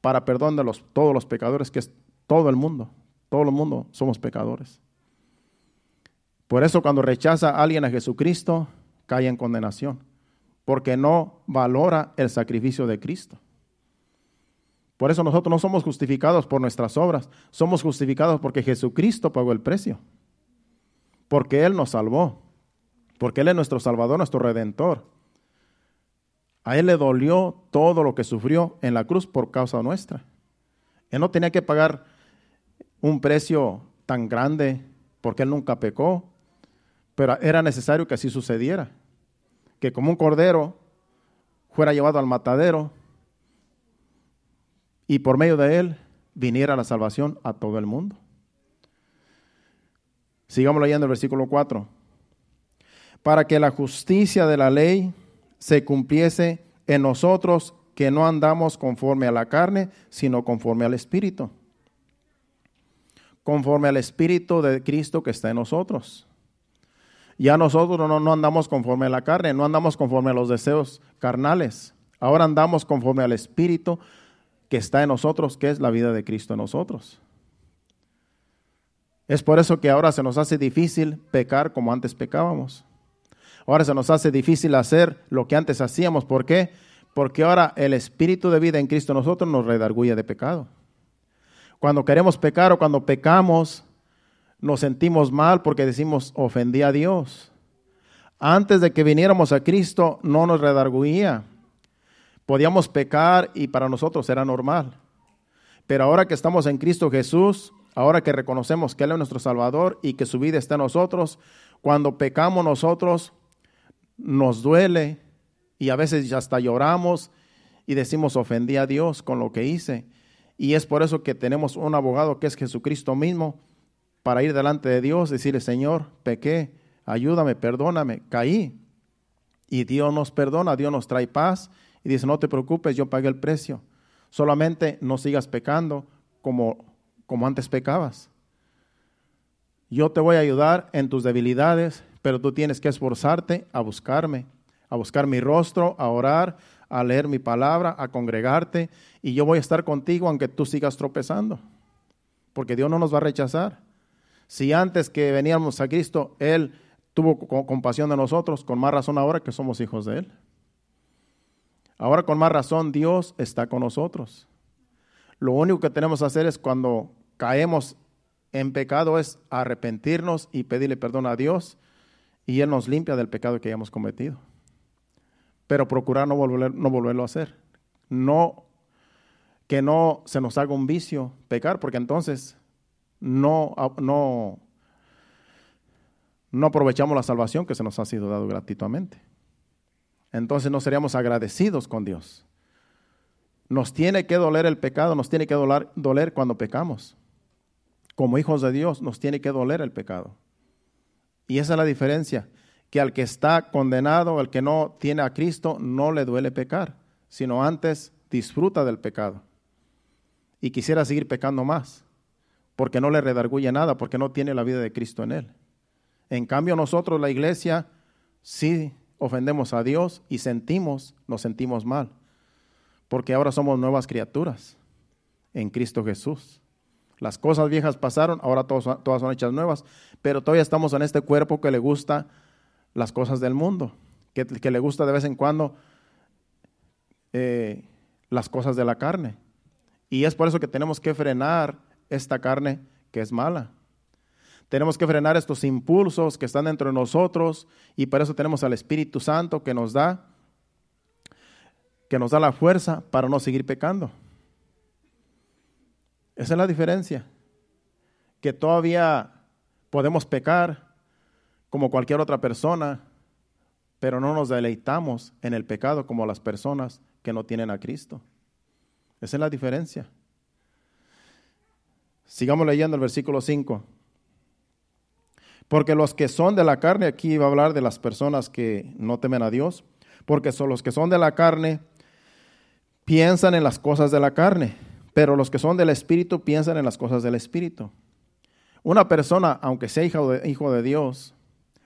para perdón de todos los pecadores, que es todo el mundo. Todo el mundo somos pecadores. Por eso cuando rechaza a alguien a Jesucristo, cae en condenación, porque no valora el sacrificio de Cristo. Por eso nosotros no somos justificados por nuestras obras, somos justificados porque Jesucristo pagó el precio, porque Él nos salvó, porque Él es nuestro Salvador, nuestro Redentor. A Él le dolió todo lo que sufrió en la cruz por causa nuestra. Él no tenía que pagar un precio tan grande porque Él nunca pecó, pero era necesario que así sucediera, que como un cordero fuera llevado al matadero y por medio de él viniera la salvación a todo el mundo. Sigamos leyendo el versículo 4. Para que la justicia de la ley se cumpliese en nosotros que no andamos conforme a la carne, sino conforme al Espíritu. Conforme al Espíritu de Cristo que está en nosotros. Ya nosotros no, no andamos conforme a la carne, no andamos conforme a los deseos carnales. Ahora andamos conforme al Espíritu que está en nosotros, que es la vida de Cristo en nosotros. Es por eso que ahora se nos hace difícil pecar como antes pecábamos. Ahora se nos hace difícil hacer lo que antes hacíamos. ¿Por qué? Porque ahora el Espíritu de vida en Cristo en nosotros nos redarguye de pecado. Cuando queremos pecar o cuando pecamos, nos sentimos mal porque decimos, ofendí a Dios. Antes de que viniéramos a Cristo no nos redarguía. Podíamos pecar y para nosotros era normal. Pero ahora que estamos en Cristo Jesús, ahora que reconocemos que Él es nuestro Salvador y que su vida está en nosotros, cuando pecamos nosotros nos duele y a veces hasta lloramos y decimos ofendí a Dios con lo que hice. Y es por eso que tenemos un abogado que es Jesucristo mismo, para ir delante de Dios, decirle, Señor, pequé, ayúdame, perdóname, caí. Y Dios nos perdona, Dios nos trae paz y dice, no te preocupes, yo pagué el precio. Solamente no sigas pecando como, como antes pecabas. Yo te voy a ayudar en tus debilidades, pero tú tienes que esforzarte a buscarme, a buscar mi rostro, a orar, a leer mi palabra, a congregarte, y yo voy a estar contigo aunque tú sigas tropezando, porque Dios no nos va a rechazar. Si antes que veníamos a Cristo, Él tuvo compasión de nosotros, con más razón ahora que somos hijos de Él. Ahora con más razón Dios está con nosotros. Lo único que tenemos que hacer es cuando caemos en pecado es arrepentirnos y pedirle perdón a Dios y Él nos limpia del pecado que hayamos cometido. Pero procurar no, volver, no volverlo a hacer. No, que no se nos haga un vicio pecar, porque entonces no, no, no aprovechamos la salvación que se nos ha sido dado gratuitamente. Entonces no seríamos agradecidos con Dios. Nos tiene que doler el pecado, nos tiene que doler, doler cuando pecamos. Como hijos de Dios nos tiene que doler el pecado. Y esa es la diferencia, que al que está condenado, al que no tiene a Cristo, no le duele pecar, sino antes disfruta del pecado y quisiera seguir pecando más porque no le redarguye nada, porque no tiene la vida de Cristo en él. En cambio nosotros, la iglesia, sí ofendemos a Dios y sentimos, nos sentimos mal. Porque ahora somos nuevas criaturas en Cristo Jesús. Las cosas viejas pasaron, ahora todas, son hechas nuevas, pero todavía estamos en este cuerpo que le gusta las cosas del mundo, que, que le gusta de vez en cuando eh, las cosas de la carne. Y es por eso que tenemos que frenar esta carne que es mala. Tenemos que frenar estos impulsos que están dentro de nosotros y por eso tenemos al Espíritu Santo que nos da que nos da la fuerza para no seguir pecando. Esa es la diferencia. Que todavía podemos pecar como cualquier otra persona, pero no nos deleitamos en el pecado como las personas que no tienen a Cristo. Esa es la diferencia. Sigamos leyendo el versículo 5. Porque los que son de la carne, aquí va a hablar de las personas que no temen a Dios, porque son los que son de la carne piensan en las cosas de la carne, pero los que son del Espíritu piensan en las cosas del Espíritu. Una persona, aunque sea hijo de, hijo de Dios,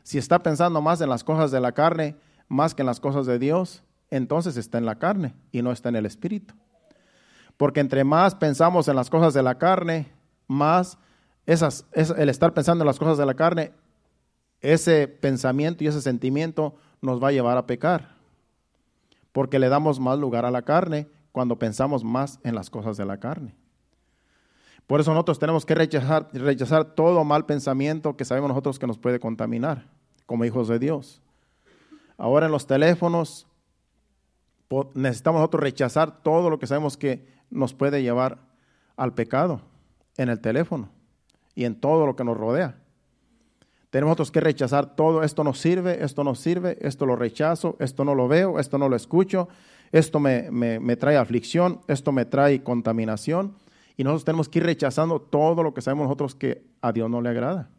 si está pensando más en las cosas de la carne, más que en las cosas de Dios, entonces está en la carne y no está en el Espíritu. Porque entre más pensamos en las cosas de la carne, más esas, el estar pensando en las cosas de la carne, ese pensamiento y ese sentimiento nos va a llevar a pecar. Porque le damos más lugar a la carne cuando pensamos más en las cosas de la carne. Por eso nosotros tenemos que rechazar, rechazar todo mal pensamiento que sabemos nosotros que nos puede contaminar como hijos de Dios. Ahora en los teléfonos necesitamos nosotros rechazar todo lo que sabemos que nos puede llevar al pecado en el teléfono y en todo lo que nos rodea. Tenemos que rechazar todo, esto no sirve, esto no sirve, esto lo rechazo, esto no lo veo, esto no lo escucho, esto me, me, trae aflicción, esto me trae contaminación. Y nosotros tenemos que ir rechazando todo lo que sabemos nosotros que a Dios no le agrada.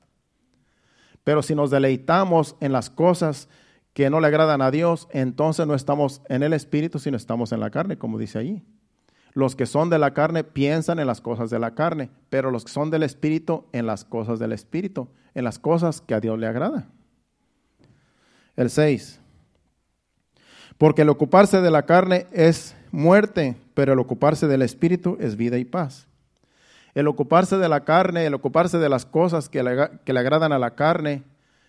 Pero si nos deleitamos en las cosas que no le agradan a Dios, entonces no estamos en el Espíritu, sino estamos en la carne, como dice allí. Los que son de la carne piensan en las cosas de la carne, pero los que son del Espíritu en las cosas del Espíritu, en las cosas que a Dios le agrada. El 6. Porque el ocuparse de la carne es muerte, pero el ocuparse del Espíritu es vida y paz. El ocuparse de la carne, el ocuparse de las cosas que le, que le agradan a la carne,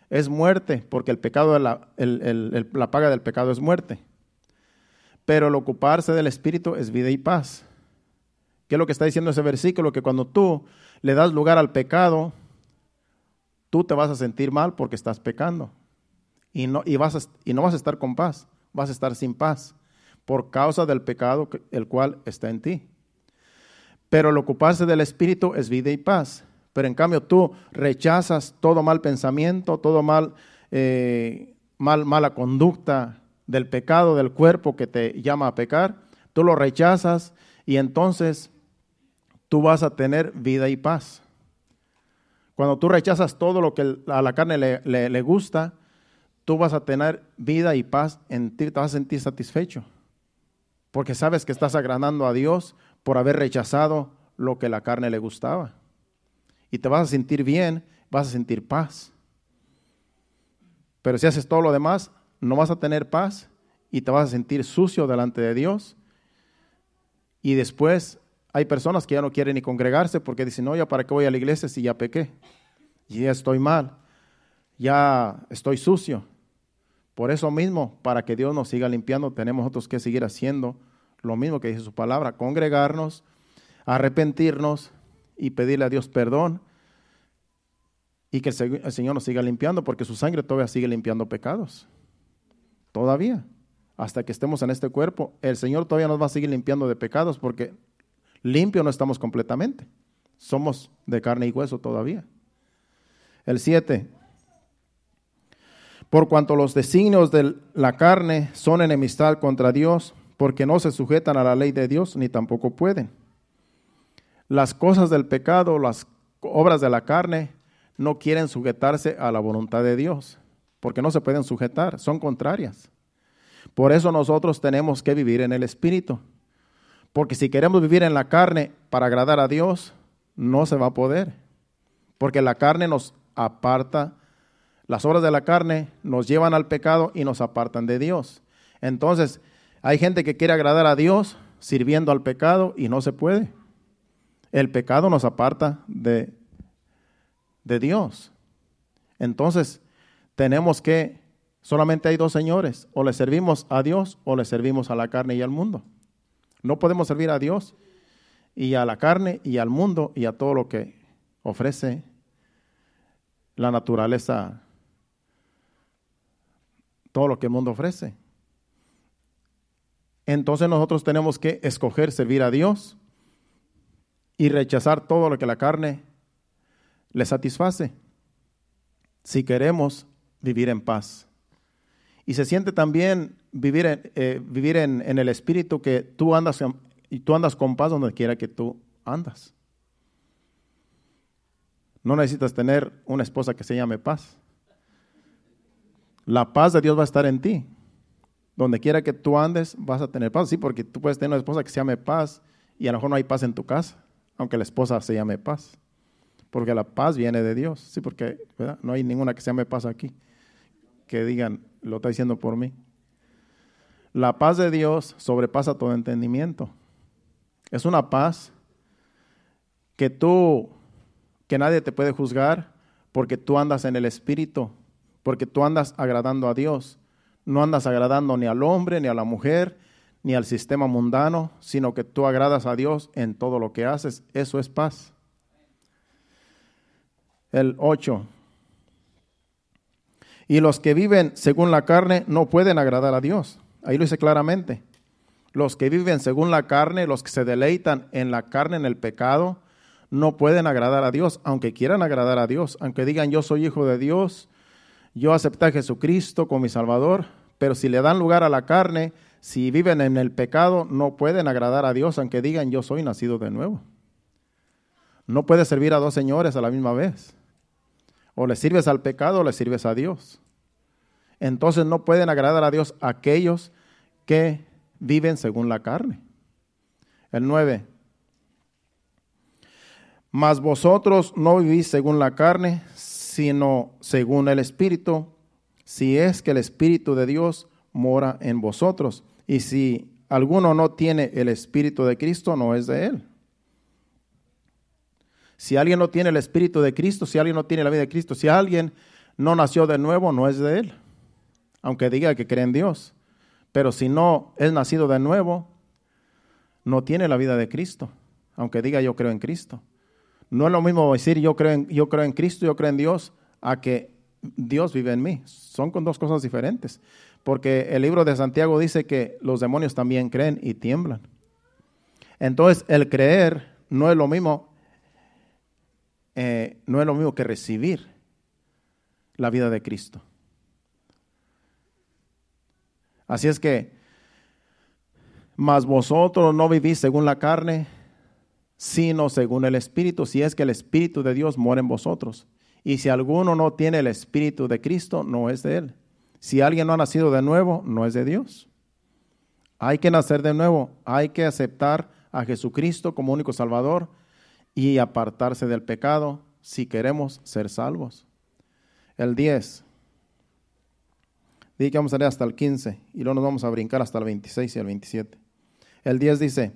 es muerte, porque el pecado, la, la paga del pecado es muerte pero el ocuparse del Espíritu es vida y paz. ¿Qué es lo que está diciendo ese versículo? Que cuando tú le das lugar al pecado, tú te vas a sentir mal porque estás pecando. Y no, y vas y no vas a estar con paz, vas a estar sin paz por causa del pecado el cual está en ti. Pero el ocuparse del Espíritu es vida y paz. Pero en cambio tú rechazas todo mal pensamiento, todo mal, eh, mal mala conducta, del pecado del cuerpo que te llama a pecar, tú lo rechazas y entonces tú vas a tener vida y paz. Cuando tú rechazas todo lo que a la carne le, gusta, tú vas a tener vida y paz en ti, te vas a sentir satisfecho. Porque sabes que estás agradando a Dios por haber rechazado lo que la carne le gustaba. Y te vas a sentir bien, vas a sentir paz. Pero si haces todo lo demás, no vas a tener paz y te vas a sentir sucio delante de Dios. Y después hay personas que ya no quieren ni congregarse porque dicen, no, ya para qué voy a la iglesia si ya pequé, ya estoy mal, ya estoy sucio. Por eso mismo, para que Dios nos siga limpiando, tenemos nosotros que seguir haciendo lo mismo que dice su palabra, congregarnos, arrepentirnos y pedirle a Dios perdón y que el Señor nos siga limpiando porque su sangre todavía sigue limpiando pecados. Todavía. Hasta que estemos en este cuerpo, el Señor todavía nos va a seguir limpiando de pecados porque limpio no estamos completamente. Somos de carne y hueso todavía. El 7. Por cuanto los designios de la carne son enemistad contra Dios, porque no se sujetan a la ley de Dios, ni tampoco pueden. Las cosas del pecado, las obras de la carne, no quieren sujetarse a la voluntad de Dios porque no se pueden sujetar, son contrarias. Por eso nosotros tenemos que vivir en el Espíritu. Porque si queremos vivir en la carne para agradar a Dios, no se va a poder. Porque la carne nos aparta, Las obras de la carne nos llevan al pecado y nos apartan de Dios. Entonces, hay gente que quiere agradar a Dios sirviendo al pecado y no se puede. El pecado nos aparta de, de Dios. Entonces, tenemos que, solamente hay dos señores, o le servimos a Dios o le servimos a la carne y al mundo. No podemos servir a Dios y a la carne y al mundo y a todo lo que ofrece la naturaleza, todo lo que el mundo ofrece. Entonces nosotros tenemos que escoger servir a Dios y rechazar todo lo que la carne le satisface si queremos vivir en paz. Y se siente también vivir en, eh, vivir en, el espíritu que tú andas, y tú andas con paz donde quiera que tú andas. No necesitas tener una esposa que se llame paz. La paz de Dios va a estar en ti. Donde quiera que tú andes, vas a tener paz. Sí, porque tú puedes tener una esposa que se llame paz y a lo mejor no hay paz en tu casa, aunque la esposa se llame paz. Porque la paz viene de Dios. Sí, porque no hay ninguna que se llame paz aquí. Que digan, lo está diciendo por mí. La paz de Dios sobrepasa todo entendimiento. Es una paz que tú, que nadie te puede juzgar porque tú andas en el Espíritu, porque tú andas agradando a Dios. No andas agradando ni al hombre, ni a la mujer, ni al sistema mundano, sino que tú agradas a Dios en todo lo que haces. Eso es paz. El 8. Y los que viven según la carne no pueden agradar a Dios. Ahí lo dice claramente. Los que viven según la carne, los que se deleitan en la carne, en el pecado, no pueden agradar a Dios, aunque quieran agradar a Dios, aunque digan yo soy hijo de Dios, yo acepté a Jesucristo como mi Salvador, pero si le dan lugar a la carne, si viven en el pecado, no pueden agradar a Dios, aunque digan yo soy nacido de nuevo. No puedes servir a dos señores a la misma vez. O le sirves al pecado o le sirves a Dios. Entonces no pueden agradar a Dios aquellos que viven según la carne. El 9. Mas vosotros no vivís según la carne, sino según el Espíritu, si es que el Espíritu de Dios mora en vosotros. Y si alguno no tiene el Espíritu de Cristo, no es de él. Si alguien no tiene el Espíritu de Cristo, si alguien no tiene la vida de Cristo, si alguien no nació de nuevo, no es de él. Aunque diga que cree en Dios. Pero si no es nacido de nuevo, no tiene la vida de Cristo. Aunque diga yo creo en Cristo. No es lo mismo decir yo creo en, yo creo en Cristo, yo creo en Dios, a que Dios vive en mí. Son con dos cosas diferentes. Porque el libro de Santiago dice que los demonios también creen y tiemblan. Entonces, el creer no es lo mismo, eh, no es lo mismo que recibir la vida de Cristo. Así es que, mas vosotros no vivís según la carne, sino según el Espíritu, si es que el Espíritu de Dios mora en vosotros. Y si alguno no tiene el Espíritu de Cristo, no es de él. Si alguien no ha nacido de nuevo, no es de Dios. Hay que nacer de nuevo, hay que aceptar a Jesucristo como único Salvador y apartarse del pecado si queremos ser salvos. El 10. Dije que vamos a leer hasta el 15 y luego nos vamos a brincar hasta el 26 y el 27. El 10 dice,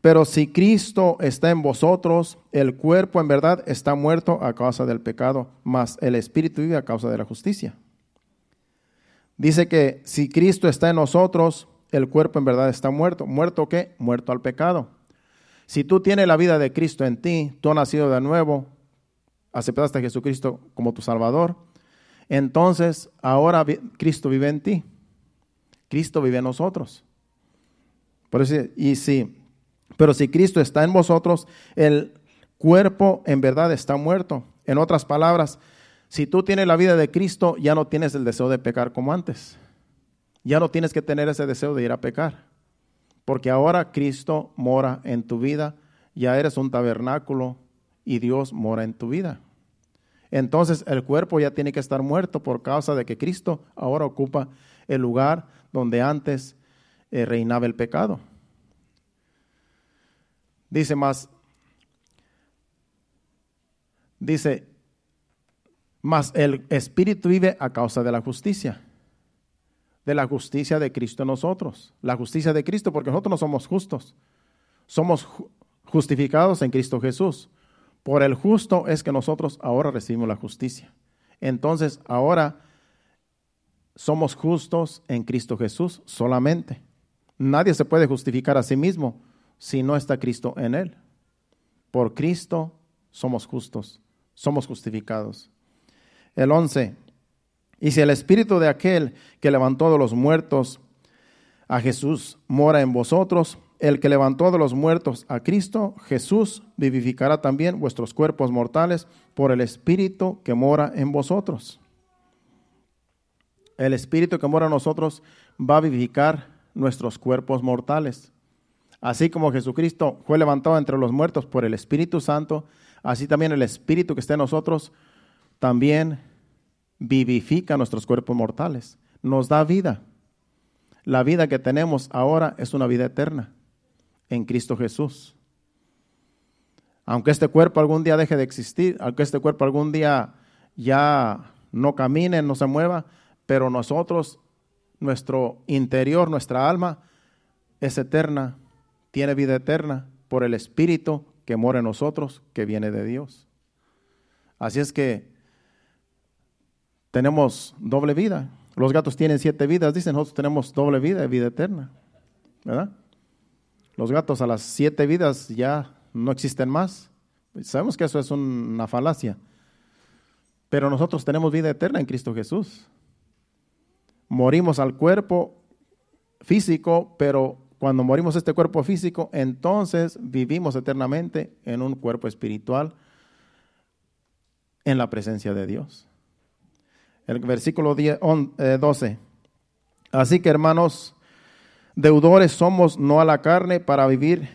pero si Cristo está en vosotros, el cuerpo en verdad está muerto a causa del pecado, mas el espíritu vive a causa de la justicia. Dice que si Cristo está en nosotros, el cuerpo en verdad está muerto. ¿Muerto qué? Muerto al pecado. Si tú tienes la vida de Cristo en ti, tú has nacido de nuevo, aceptaste a Jesucristo como tu Salvador, entonces ahora Cristo vive en ti. Cristo vive en nosotros. Por eso, y si pero si Cristo está en vosotros, el cuerpo en verdad está muerto. En otras palabras, si tú tienes la vida de Cristo, ya no tienes el deseo de pecar como antes. Ya no tienes que tener ese deseo de ir a pecar. Porque ahora Cristo mora en tu vida, ya eres un tabernáculo y Dios mora en tu vida. Entonces el cuerpo ya tiene que estar muerto por causa de que Cristo ahora ocupa el lugar donde antes eh, reinaba el pecado. Dice más, dice, Mas el Espíritu vive a causa de la justicia, de la justicia de Cristo en nosotros. La justicia de Cristo, porque nosotros no somos justos. Somos justificados en Cristo Jesús. Por el justo es que nosotros ahora recibimos la justicia. Entonces, ahora somos justos en Cristo Jesús solamente. Nadie se puede justificar a sí mismo si no está Cristo en él. Por Cristo somos justos, somos justificados. El 11. Y si el espíritu de aquel que levantó de los muertos a Jesús mora en vosotros, el que levantó de los muertos a Cristo, Jesús vivificará también vuestros cuerpos mortales por el espíritu que mora en vosotros. El espíritu que mora en nosotros va a vivificar nuestros cuerpos mortales. Así como Jesucristo fue levantado entre los muertos por el Espíritu Santo, así también el Espíritu que está en nosotros también vivifica nuestros cuerpos mortales, nos da vida. La vida que tenemos ahora es una vida eterna en Cristo Jesús. Aunque este cuerpo algún día deje de existir, aunque este cuerpo algún día ya no camine, no se mueva, pero nosotros, nuestro interior, nuestra alma, es eterna tiene vida eterna por el Espíritu que mora en nosotros, que viene de Dios. Así es que tenemos doble vida. Los gatos tienen siete vidas, dicen, nosotros tenemos doble vida vida eterna. ¿Verdad? Los gatos a las siete vidas ya no existen más. Sabemos que eso es una falacia. Pero nosotros tenemos vida eterna en Cristo Jesús. Morimos al cuerpo físico, pero cuando morimos este cuerpo físico, entonces vivimos eternamente en un cuerpo espiritual en la presencia de Dios. El versículo 12. Eh, Así que hermanos, deudores somos no a la carne para vivir,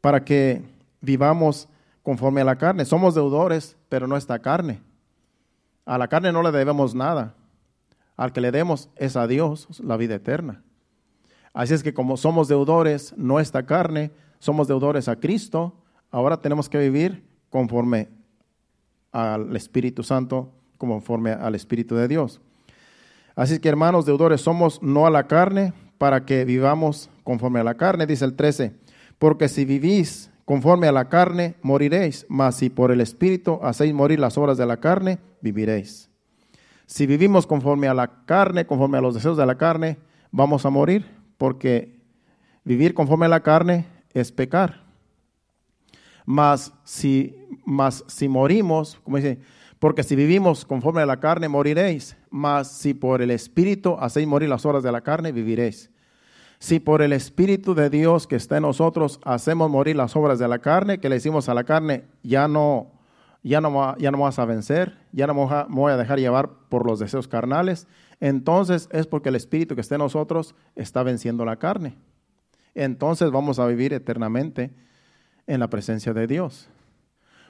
para que vivamos conforme a la carne. Somos deudores, pero no esta carne. A la carne no le debemos nada. Al que le demos es a Dios la vida eterna. Así es que como somos deudores, no esta carne, somos deudores a Cristo, ahora tenemos que vivir conforme al Espíritu Santo, conforme al Espíritu de Dios. Así que hermanos deudores, somos no a la carne para que vivamos conforme a la carne, dice el 13, porque si vivís conforme a la carne, moriréis, mas si por el Espíritu hacéis morir las obras de la carne, viviréis. Si vivimos conforme a la carne, conforme a los deseos de la carne, vamos a morir porque vivir conforme a la carne es pecar. Mas si, mas si morimos, como dice, porque si vivimos conforme a la carne, moriréis. Mas si por el Espíritu hacéis morir las horas de la carne, viviréis. Si por el Espíritu de Dios que está en nosotros hacemos morir las obras de la carne, que le hicimos a la carne, ya no, ya no, ya no vas a vencer, ya no me voy a dejar llevar por los deseos carnales, entonces es porque el Espíritu que está en nosotros está venciendo la carne. Entonces vamos a vivir eternamente en la presencia de Dios.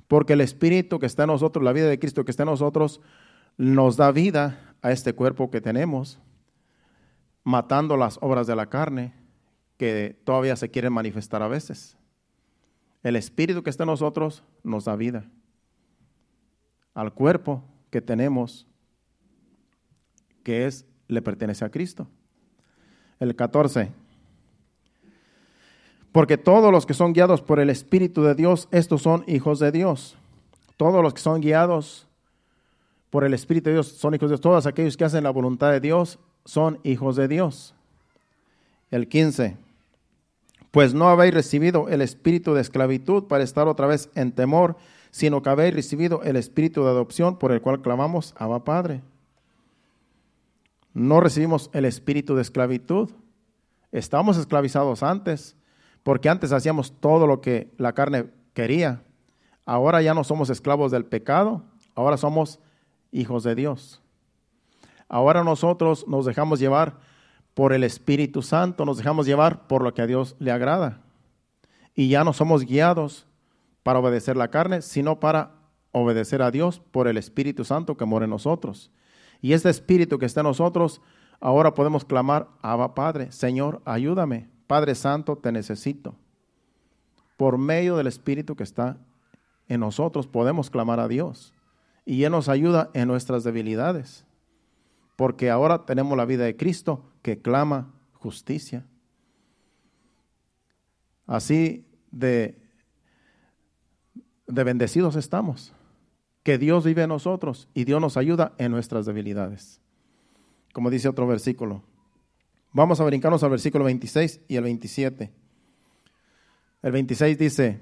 Porque el Espíritu que está en nosotros, la vida de Cristo que está en nosotros, nos da vida a este cuerpo que tenemos, matando las obras de la carne que todavía se quieren manifestar a veces. El Espíritu que está en nosotros nos da vida al cuerpo que tenemos que es, le pertenece a Cristo. El 14. Porque todos los que son guiados por el Espíritu de Dios, estos son hijos de Dios. Todos los que son guiados por el Espíritu de Dios son hijos de Dios. Todos aquellos que hacen la voluntad de Dios son hijos de Dios. El 15. Pues no habéis recibido el espíritu de esclavitud para estar otra vez en temor, sino que habéis recibido el espíritu de adopción por el cual clamamos, Abba Padre no recibimos el espíritu de esclavitud. Estábamos esclavizados antes, porque antes hacíamos todo lo que la carne quería. Ahora ya no somos esclavos del pecado, ahora somos hijos de Dios. Ahora nosotros nos dejamos llevar por el Espíritu Santo, nos dejamos llevar por lo que a Dios le agrada. Y ya no somos guiados para obedecer la carne, sino para obedecer a Dios por el Espíritu Santo que mora en nosotros. Y este Espíritu que está en nosotros, ahora podemos clamar, Abba Padre, Señor, ayúdame. Padre Santo, te necesito. Por medio del Espíritu que está en nosotros podemos clamar a Dios. y Él nos ayuda en nuestras debilidades, porque ahora tenemos la vida de Cristo que clama justicia. Así de, de bendecidos estamos, que Dios vive en nosotros y Dios nos ayuda en nuestras debilidades. Como dice otro versículo. Vamos a brincarnos al versículo 26 y el 27. El 26 dice,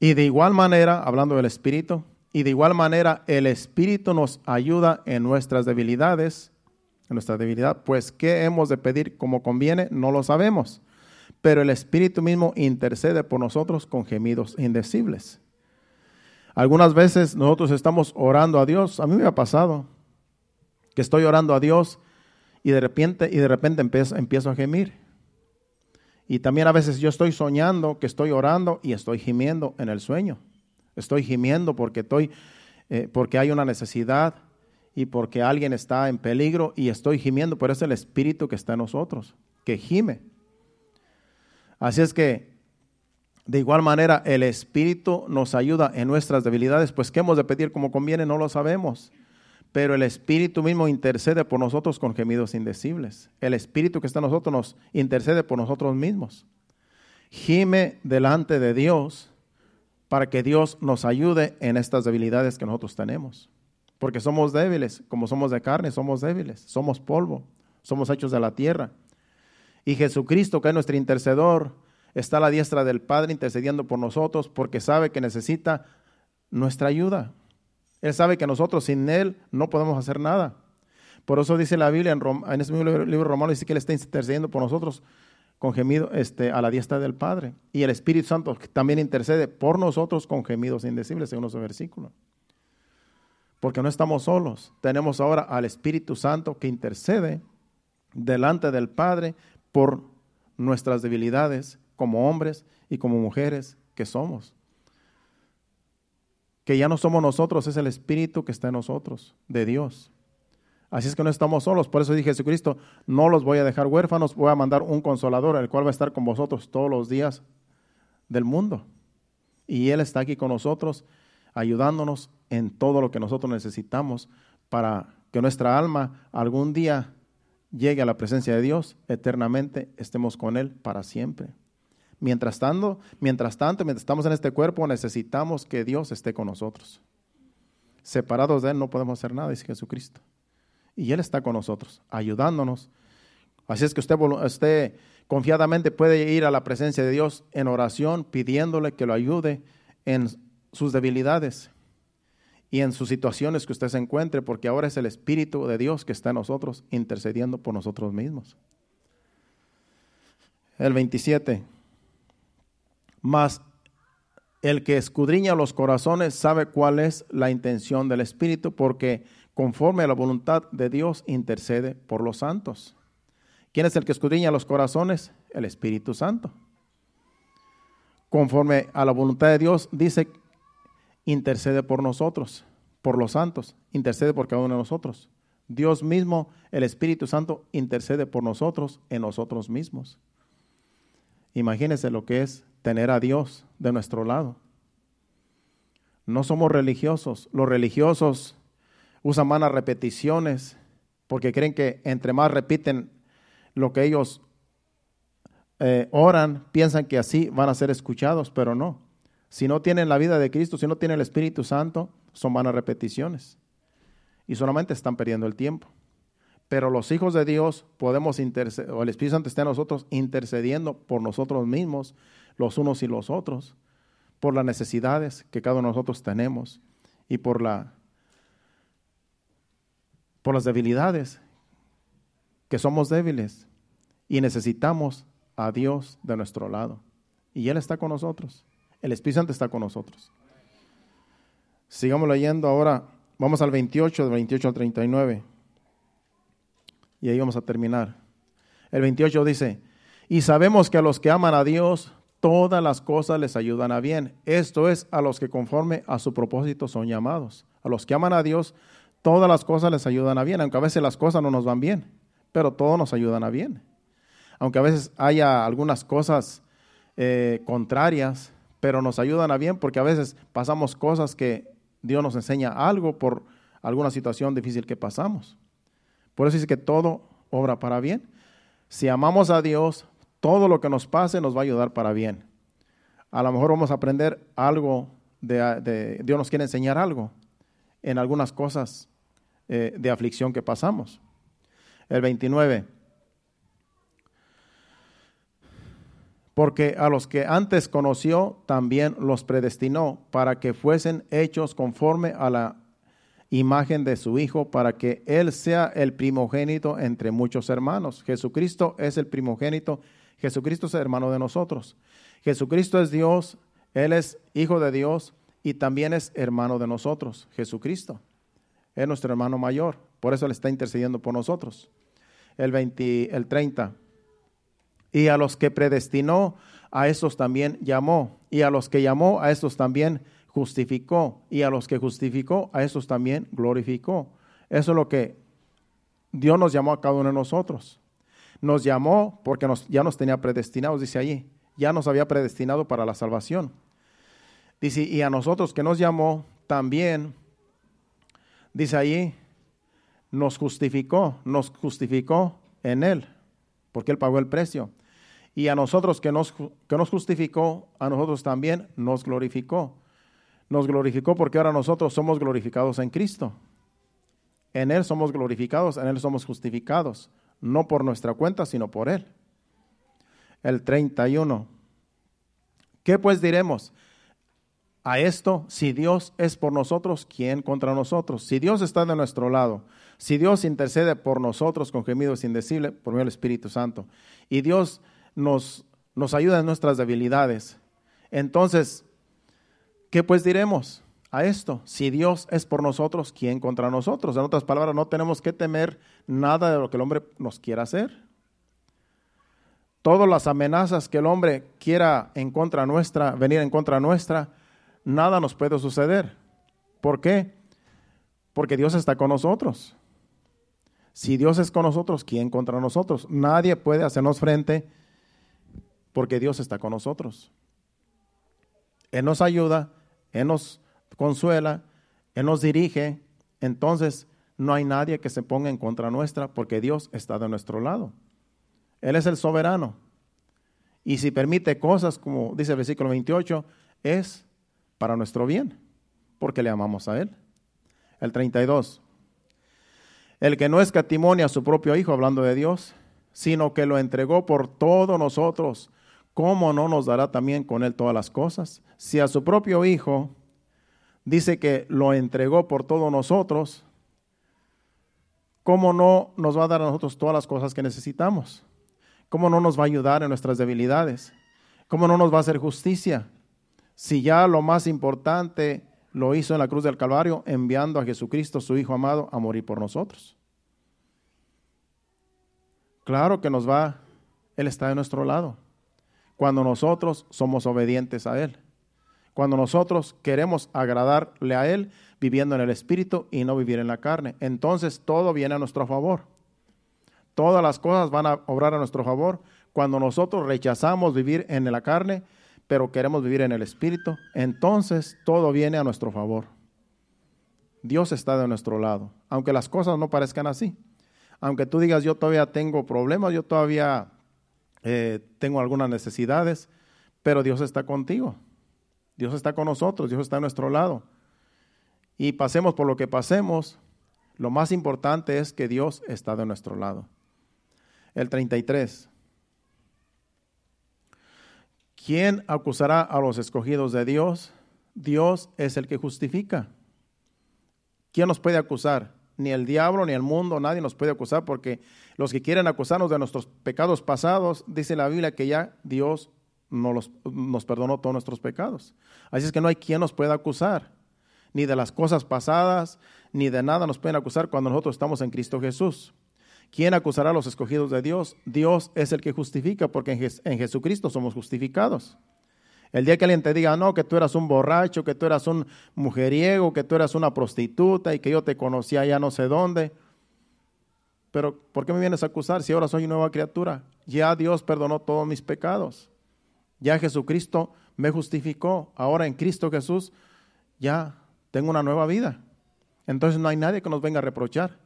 y de igual manera, hablando del Espíritu, y de igual manera el Espíritu nos ayuda en nuestras debilidades, en nuestra debilidad, pues ¿qué hemos de pedir como conviene? No lo sabemos pero el Espíritu mismo intercede por nosotros con gemidos indecibles. Algunas veces nosotros estamos orando a Dios, a mí me ha pasado que estoy orando a Dios y de repente, y de repente empiezo, empiezo a gemir. Y también a veces yo estoy soñando que estoy orando y estoy gimiendo en el sueño. Estoy gimiendo porque, estoy, eh, porque hay una necesidad y porque alguien está en peligro y estoy gimiendo, pero es el Espíritu que está en nosotros, que gime. Así es que, de igual manera, el Espíritu nos ayuda en nuestras debilidades, pues qué hemos de pedir como conviene, no lo sabemos. Pero el Espíritu mismo intercede por nosotros con gemidos indecibles. El Espíritu que está en nosotros nos intercede por nosotros mismos. Gime delante de Dios para que Dios nos ayude en estas debilidades que nosotros tenemos. Porque somos débiles, como somos de carne, somos débiles, somos polvo, somos hechos de la tierra. Y Jesucristo, que es nuestro intercedor, está a la diestra del Padre intercediendo por nosotros porque sabe que necesita nuestra ayuda. Él sabe que nosotros sin Él no podemos hacer nada. Por eso dice la Biblia en, en ese mismo libro romano, dice que Él está intercediendo por nosotros con gemido este, a la diestra del Padre. Y el Espíritu Santo también intercede por nosotros con gemidos indecibles, según ese versículo. Porque no estamos solos. Tenemos ahora al Espíritu Santo que intercede delante del Padre por nuestras debilidades como hombres y como mujeres que somos. Que ya no somos nosotros, es el Espíritu que está en nosotros, de Dios. Así es que no estamos solos. Por eso dije Jesucristo, no los voy a dejar huérfanos, voy a mandar un consolador, el cual va a estar con vosotros todos los días del mundo. Y Él está aquí con nosotros, ayudándonos en todo lo que nosotros necesitamos para que nuestra alma algún día llegue a la presencia de Dios eternamente, estemos con Él para siempre. Mientras tanto, mientras tanto, mientras estamos en este cuerpo, necesitamos que Dios esté con nosotros. Separados de Él no podemos hacer nada, dice Jesucristo. Y Él está con nosotros, ayudándonos. Así es que usted, usted confiadamente puede ir a la presencia de Dios en oración, pidiéndole que lo ayude en sus debilidades y en sus situaciones que usted se encuentre, porque ahora es el Espíritu de Dios que está en nosotros intercediendo por nosotros mismos. El 27. Mas el que escudriña los corazones sabe cuál es la intención del Espíritu, porque conforme a la voluntad de Dios intercede por los santos. ¿Quién es el que escudriña los corazones? El Espíritu Santo. Conforme a la voluntad de Dios, dice intercede por nosotros, por los santos, intercede por cada uno de nosotros. Dios mismo, el Espíritu Santo, intercede por nosotros en nosotros mismos. Imagínense lo que es tener a Dios de nuestro lado. No somos religiosos. Los religiosos usan malas repeticiones porque creen que entre más repiten lo que ellos eh, oran, piensan que así van a ser escuchados, pero no. Si no tienen la vida de Cristo, si no tienen el Espíritu Santo, son vanas repeticiones. Y solamente están perdiendo el tiempo. Pero los hijos de Dios podemos interceder, o el Espíritu Santo está en nosotros intercediendo por nosotros mismos, los unos y los otros, por las necesidades que cada uno de nosotros tenemos y por, la, por las debilidades, que somos débiles y necesitamos a Dios de nuestro lado. Y Él está con nosotros. El Espíritu Santo está con nosotros. Sigamos leyendo ahora. Vamos al 28, del 28 al 39. Y ahí vamos a terminar. El 28 dice, y sabemos que a los que aman a Dios, todas las cosas les ayudan a bien. Esto es a los que conforme a su propósito son llamados. A los que aman a Dios, todas las cosas les ayudan a bien, aunque a veces las cosas no nos van bien, pero todos nos ayudan a bien. Aunque a veces haya algunas cosas eh, contrarias, pero nos ayudan a bien porque a veces pasamos cosas que Dios nos enseña algo por alguna situación difícil que pasamos. Por eso dice que todo obra para bien. Si amamos a Dios, todo lo que nos pase nos va a ayudar para bien. A lo mejor vamos a aprender algo de, Dios nos quiere enseñar algo en algunas cosas eh, de aflicción que pasamos. El 29. Porque a los que antes conoció, también los predestinó para que fuesen hechos conforme a la imagen de su Hijo, para que Él sea el primogénito entre muchos hermanos. Jesucristo es el primogénito, Jesucristo es hermano de nosotros. Jesucristo es Dios, Él es Hijo de Dios y también es hermano de nosotros, Jesucristo. Es nuestro hermano mayor, por eso Él está intercediendo por nosotros. El, 20, el 30. Y a los que predestinó, a estos también llamó. Y a los que llamó, a estos también justificó. Y a los que justificó, a estos también glorificó. Eso es lo que Dios nos llamó a cada uno de nosotros. Nos llamó porque ya nos tenía predestinados, dice allí. Ya nos había predestinado para la salvación. Dice, y a nosotros que nos llamó también, dice allí, nos justificó, nos justificó en Él, porque Él pagó el precio y a nosotros que nos, que nos justificó, a nosotros también nos glorificó. Nos glorificó porque ahora nosotros somos glorificados en Cristo. En Él somos glorificados, en Él somos justificados, no por nuestra cuenta, sino por Él. El 31. ¿Qué pues diremos? A esto, si Dios es por nosotros, ¿quién contra nosotros? Si Dios está de nuestro lado, si Dios intercede por nosotros con gemidos indecibles por medio del Espíritu Santo, y Dios nos, nos ayuda en nuestras debilidades. Entonces, ¿qué pues diremos a esto? Si Dios es por nosotros, ¿quién contra nosotros? En otras palabras, no tenemos que temer nada de lo que el hombre nos quiera hacer. Todas las amenazas que el hombre quiera en contra nuestra, venir en contra nuestra, nada nos puede suceder. ¿Por qué? Porque Dios está con nosotros. Si Dios es con nosotros, ¿quién contra nosotros? Nadie puede hacernos frente porque Dios está con nosotros. Él nos ayuda, Él nos consuela, Él nos dirige. Entonces no hay nadie que se ponga en contra nuestra porque Dios está de nuestro lado. Él es el soberano. Y si permite cosas, como dice el versículo 28, es para nuestro bien, porque le amamos a Él. El 32. El que no escatimonia a su propio Hijo, hablando de Dios, sino que lo entregó por todos nosotros, ¿cómo no nos dará también con él todas las cosas? Si a su propio Hijo dice que lo entregó por todos nosotros, ¿cómo no nos va a dar a nosotros todas las cosas que necesitamos? ¿Cómo no nos va a ayudar en nuestras debilidades? ¿Cómo no nos va a hacer justicia? Si ya lo más importante lo hizo en la cruz del Calvario, enviando a Jesucristo, su Hijo amado, a morir por nosotros. Claro que nos va, Él está de nuestro lado cuando nosotros somos obedientes a Él. Cuando nosotros queremos agradarle a Él viviendo en el Espíritu y no vivir en la carne. Entonces todo viene a nuestro favor. Todas las cosas van a obrar a nuestro favor cuando nosotros rechazamos vivir en la carne, pero queremos vivir en el Espíritu. Entonces todo viene a nuestro favor. Dios está de nuestro lado, aunque las cosas no parezcan así. Aunque tú digas, yo todavía tengo problemas, yo todavía eh, tengo algunas necesidades, pero Dios está contigo. Dios está con nosotros, Dios está a nuestro lado. Y pasemos por lo que pasemos, lo más importante es que Dios está de nuestro lado. El 33. ¿Quién acusará a los escogidos de Dios? Dios es el que justifica. ¿Quién nos puede acusar? Ni el diablo, ni el mundo, nadie nos puede acusar porque los que quieren acusarnos de nuestros pecados pasados, dice la Biblia que ya Dios nos, nos perdonó todos nuestros pecados. Así es que no hay quien nos pueda acusar, ni de las cosas pasadas, ni de nada nos pueden acusar cuando nosotros estamos en Cristo Jesús. ¿Quién acusará a los escogidos de Dios? Dios es el que justifica, porque en Jesucristo somos justificados. El día que alguien te diga, no, que tú eras un borracho, que tú eras un mujeriego, que tú eras una prostituta y que yo te conocía ya no sé dónde. Pero ¿por qué me vienes a acusar si ahora soy una nueva criatura? Ya Dios perdonó todos mis pecados. Ya Jesucristo me justificó. Ahora en Cristo Jesús ya tengo una nueva vida. Entonces no hay nadie que nos venga a reprochar,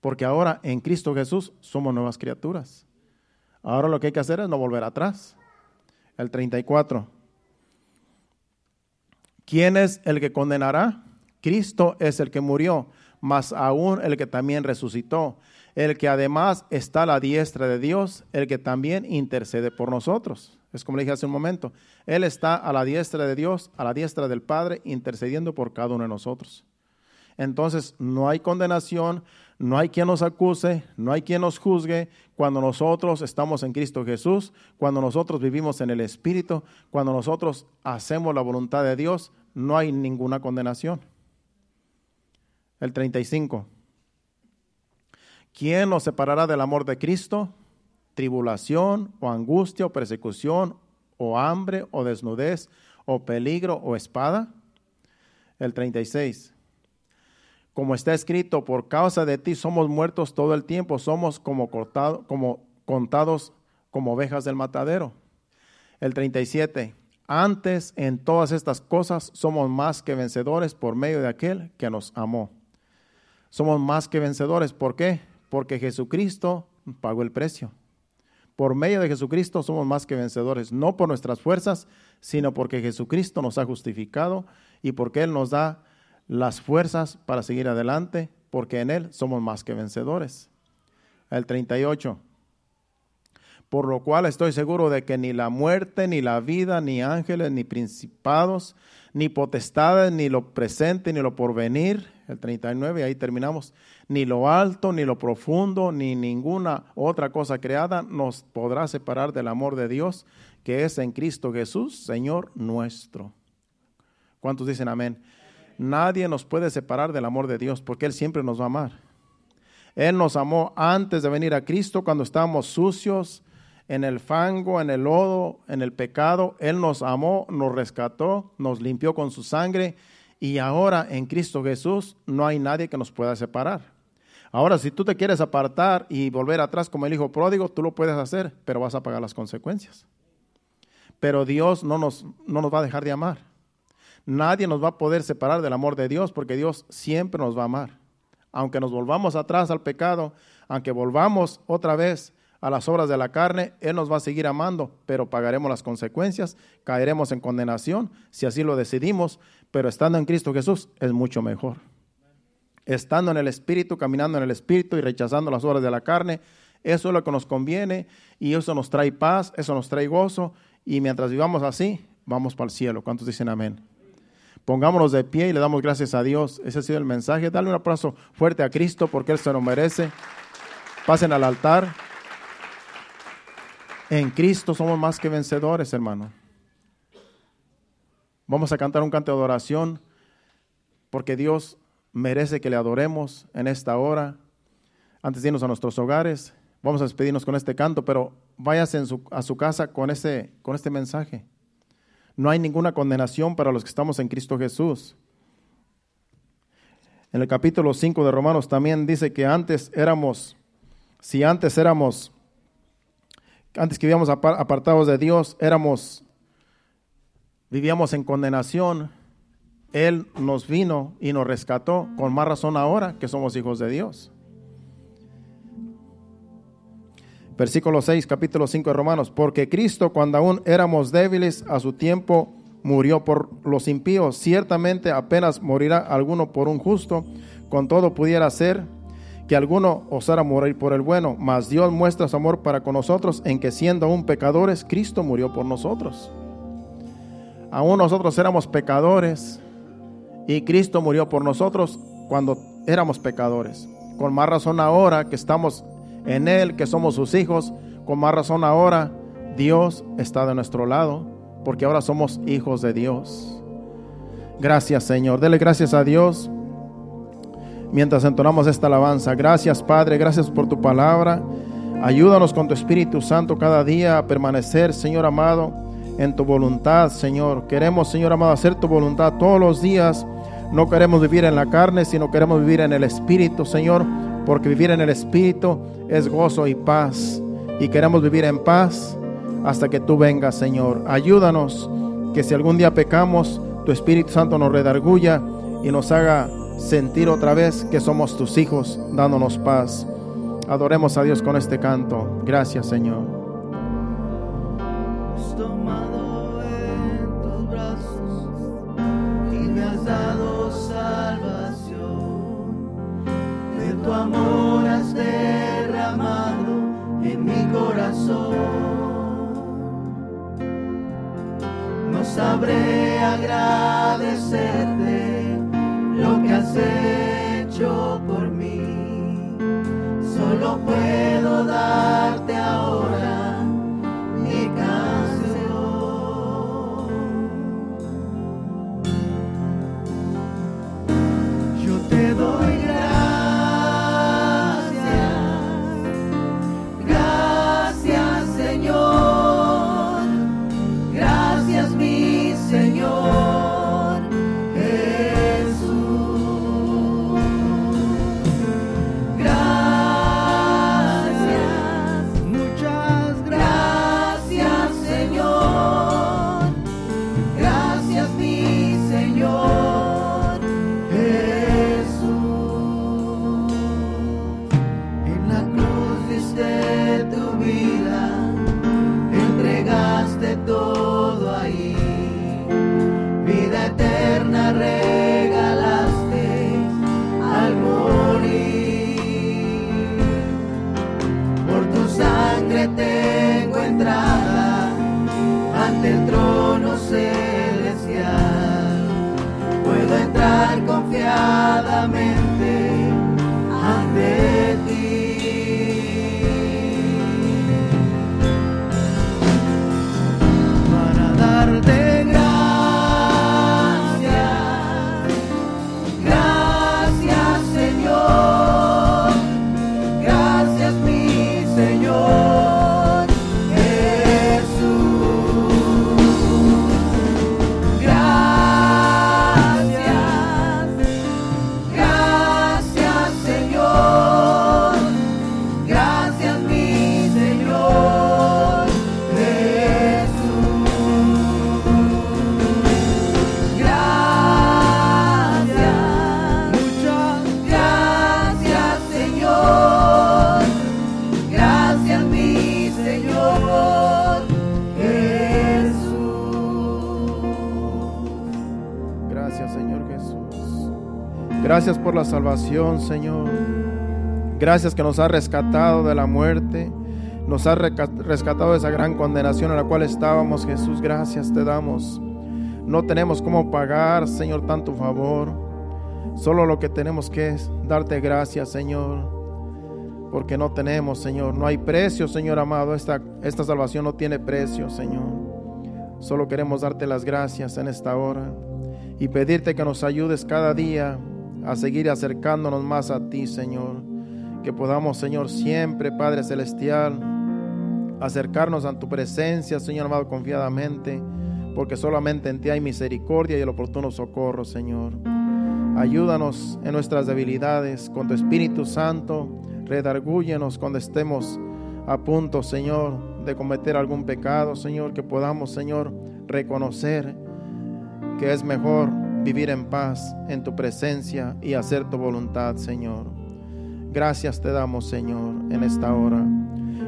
porque ahora en Cristo Jesús somos nuevas criaturas. Ahora lo que hay que hacer es no volver atrás. El 34. ¿Quién es el que condenará? Cristo es el que murió, mas aún el que también resucitó, el que además está a la diestra de Dios, el que también intercede por nosotros. Es como le dije hace un momento, Él está a la diestra de Dios, a la diestra del Padre, intercediendo por cada uno de nosotros. Entonces, no hay condenación, no hay quien nos acuse, no hay quien nos juzgue cuando nosotros estamos en Cristo Jesús, cuando nosotros vivimos en el Espíritu, cuando nosotros hacemos la voluntad de Dios, no hay ninguna condenación. El 35. ¿Quién nos separará del amor de Cristo? Tribulación o angustia o persecución o hambre o desnudez o peligro o espada. El 36. Como está escrito, por causa de ti somos muertos todo el tiempo, somos como, cortado, como contados como ovejas del matadero. El 37. Antes en todas estas cosas somos más que vencedores por medio de aquel que nos amó. Somos más que vencedores. ¿Por qué? porque Jesucristo pagó el precio. Por medio de Jesucristo somos más que vencedores, no por nuestras fuerzas, sino porque Jesucristo nos ha justificado y porque Él nos da las fuerzas para seguir adelante, porque en Él somos más que vencedores. El 38. Por lo cual estoy seguro de que ni la muerte, ni la vida, ni ángeles, ni principados, ni potestades, ni lo presente, ni lo porvenir, el 39, ahí terminamos, ni lo alto, ni lo profundo, ni ninguna otra cosa creada nos podrá separar del amor de Dios que es en Cristo Jesús, Señor nuestro. ¿Cuántos dicen amén? Nadie nos puede separar del amor de Dios porque Él siempre nos va a amar. Él nos amó antes de venir a Cristo cuando estábamos sucios, en el fango, en el lodo, en el pecado. Él nos amó, nos rescató, nos limpió con su sangre y ahora en Cristo Jesús no hay nadie que nos pueda separar. Ahora, si tú te quieres apartar y volver atrás como el hijo pródigo, tú lo puedes hacer, pero vas a pagar las consecuencias. Pero Dios no nos, no nos va a dejar de amar. Nadie nos va a poder separar del amor de Dios porque Dios siempre nos va a amar. Aunque nos volvamos atrás al pecado, aunque volvamos otra vez a las obras de la carne, Él nos va a seguir amando, pero pagaremos las consecuencias, caeremos en condenación si así lo decidimos, pero estando en Cristo Jesús es mucho mejor. Estando en el Espíritu, caminando en el Espíritu y rechazando las obras de la carne, eso es lo que nos conviene y eso nos trae paz, eso nos trae gozo y mientras vivamos así, vamos para el cielo. ¿Cuántos dicen amén? Pongámonos de pie y le damos gracias a Dios. Ese ha sido el mensaje. Dale un abrazo fuerte a Cristo porque Él se lo merece. Pasen al altar. En Cristo somos más que vencedores, hermano. Vamos a cantar un canto de adoración porque Dios merece que le adoremos en esta hora. Antes de irnos a nuestros hogares, vamos a despedirnos con este canto, pero váyase a su casa con, con este mensaje. No hay ninguna condenación para los que estamos en Cristo Jesús. En el capítulo 5 de Romanos también dice que antes éramos, si antes éramos antes que vivíamos apartados de Dios, éramos, vivíamos en condenación. Él nos vino y nos rescató, con más razón ahora que somos hijos de Dios. Versículo 6, capítulo 5 de Romanos. Porque Cristo, cuando aún éramos débiles, a su tiempo murió por los impíos. Ciertamente apenas morirá alguno por un justo, con todo pudiera ser que alguno osara morir por el bueno, mas Dios muestra su amor para con nosotros en que siendo aún pecadores, Cristo murió por nosotros. Aún nosotros éramos pecadores y Cristo murió por nosotros cuando éramos pecadores. Con más razón ahora que estamos en Él, que somos sus hijos, con más razón ahora Dios está de nuestro lado, porque ahora somos hijos de Dios. Gracias Señor, dele gracias a Dios mientras entonamos esta alabanza. Gracias Padre, gracias por tu palabra. Ayúdanos con tu Espíritu Santo cada día a permanecer, Señor amado, en tu voluntad, Señor. Queremos, Señor amado, hacer tu voluntad todos los días. No queremos vivir en la carne, sino queremos vivir en el Espíritu, Señor, porque vivir en el Espíritu es gozo y paz. Y queremos vivir en paz hasta que tú vengas, Señor. Ayúdanos que si algún día pecamos, tu Espíritu Santo nos redarguya y nos haga sentir otra vez que somos tus hijos, dándonos paz. Adoremos a Dios con este canto. Gracias, Señor. tomado en tus brazos y me has dado salvación. De tu amor has derramado en mi corazón. No sabré que hecho por mí. Solo puedo darte ahora Gracias por la salvación, Señor. Gracias que nos ha rescatado de la muerte. Nos ha reca- rescatado de esa gran condenación en la cual estábamos, Jesús. Gracias te damos. No tenemos cómo pagar, Señor, tanto favor. Solo lo que tenemos que es darte gracias, Señor. Porque no tenemos, Señor. No hay precio, Señor amado. Esta, esta salvación no tiene precio, Señor. Solo queremos darte las gracias en esta hora y pedirte que nos ayudes cada día a seguir acercándonos más a ti, Señor. Que podamos, Señor, siempre, Padre Celestial, acercarnos a tu presencia, Señor amado, confiadamente, porque solamente en ti hay misericordia y el oportuno socorro, Señor. Ayúdanos en nuestras debilidades con tu Espíritu Santo. Redargúyenos cuando estemos a punto, Señor, de cometer algún pecado, Señor, que podamos, Señor, reconocer que es mejor vivir en paz en tu presencia y hacer tu voluntad, Señor. Gracias te damos, Señor, en esta hora.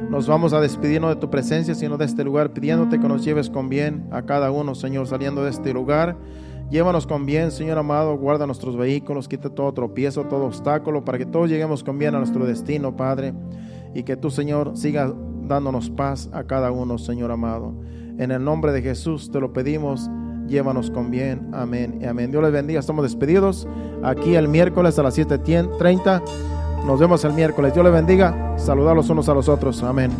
Nos vamos a despedirnos de tu presencia, sino de este lugar, pidiéndote que nos lleves con bien a cada uno, Señor, saliendo de este lugar. Llévanos con bien, Señor amado, guarda nuestros vehículos, quita todo tropiezo, todo obstáculo, para que todos lleguemos con bien a nuestro destino, Padre, y que tú, Señor, sigas dándonos paz a cada uno, Señor amado. En el nombre de Jesús te lo pedimos, llévanos con bien, amén y amén. Dios les bendiga, estamos despedidos aquí el miércoles a las 7.30. Nos vemos el miércoles. Dios les bendiga. Saludar los unos a los otros. Amén.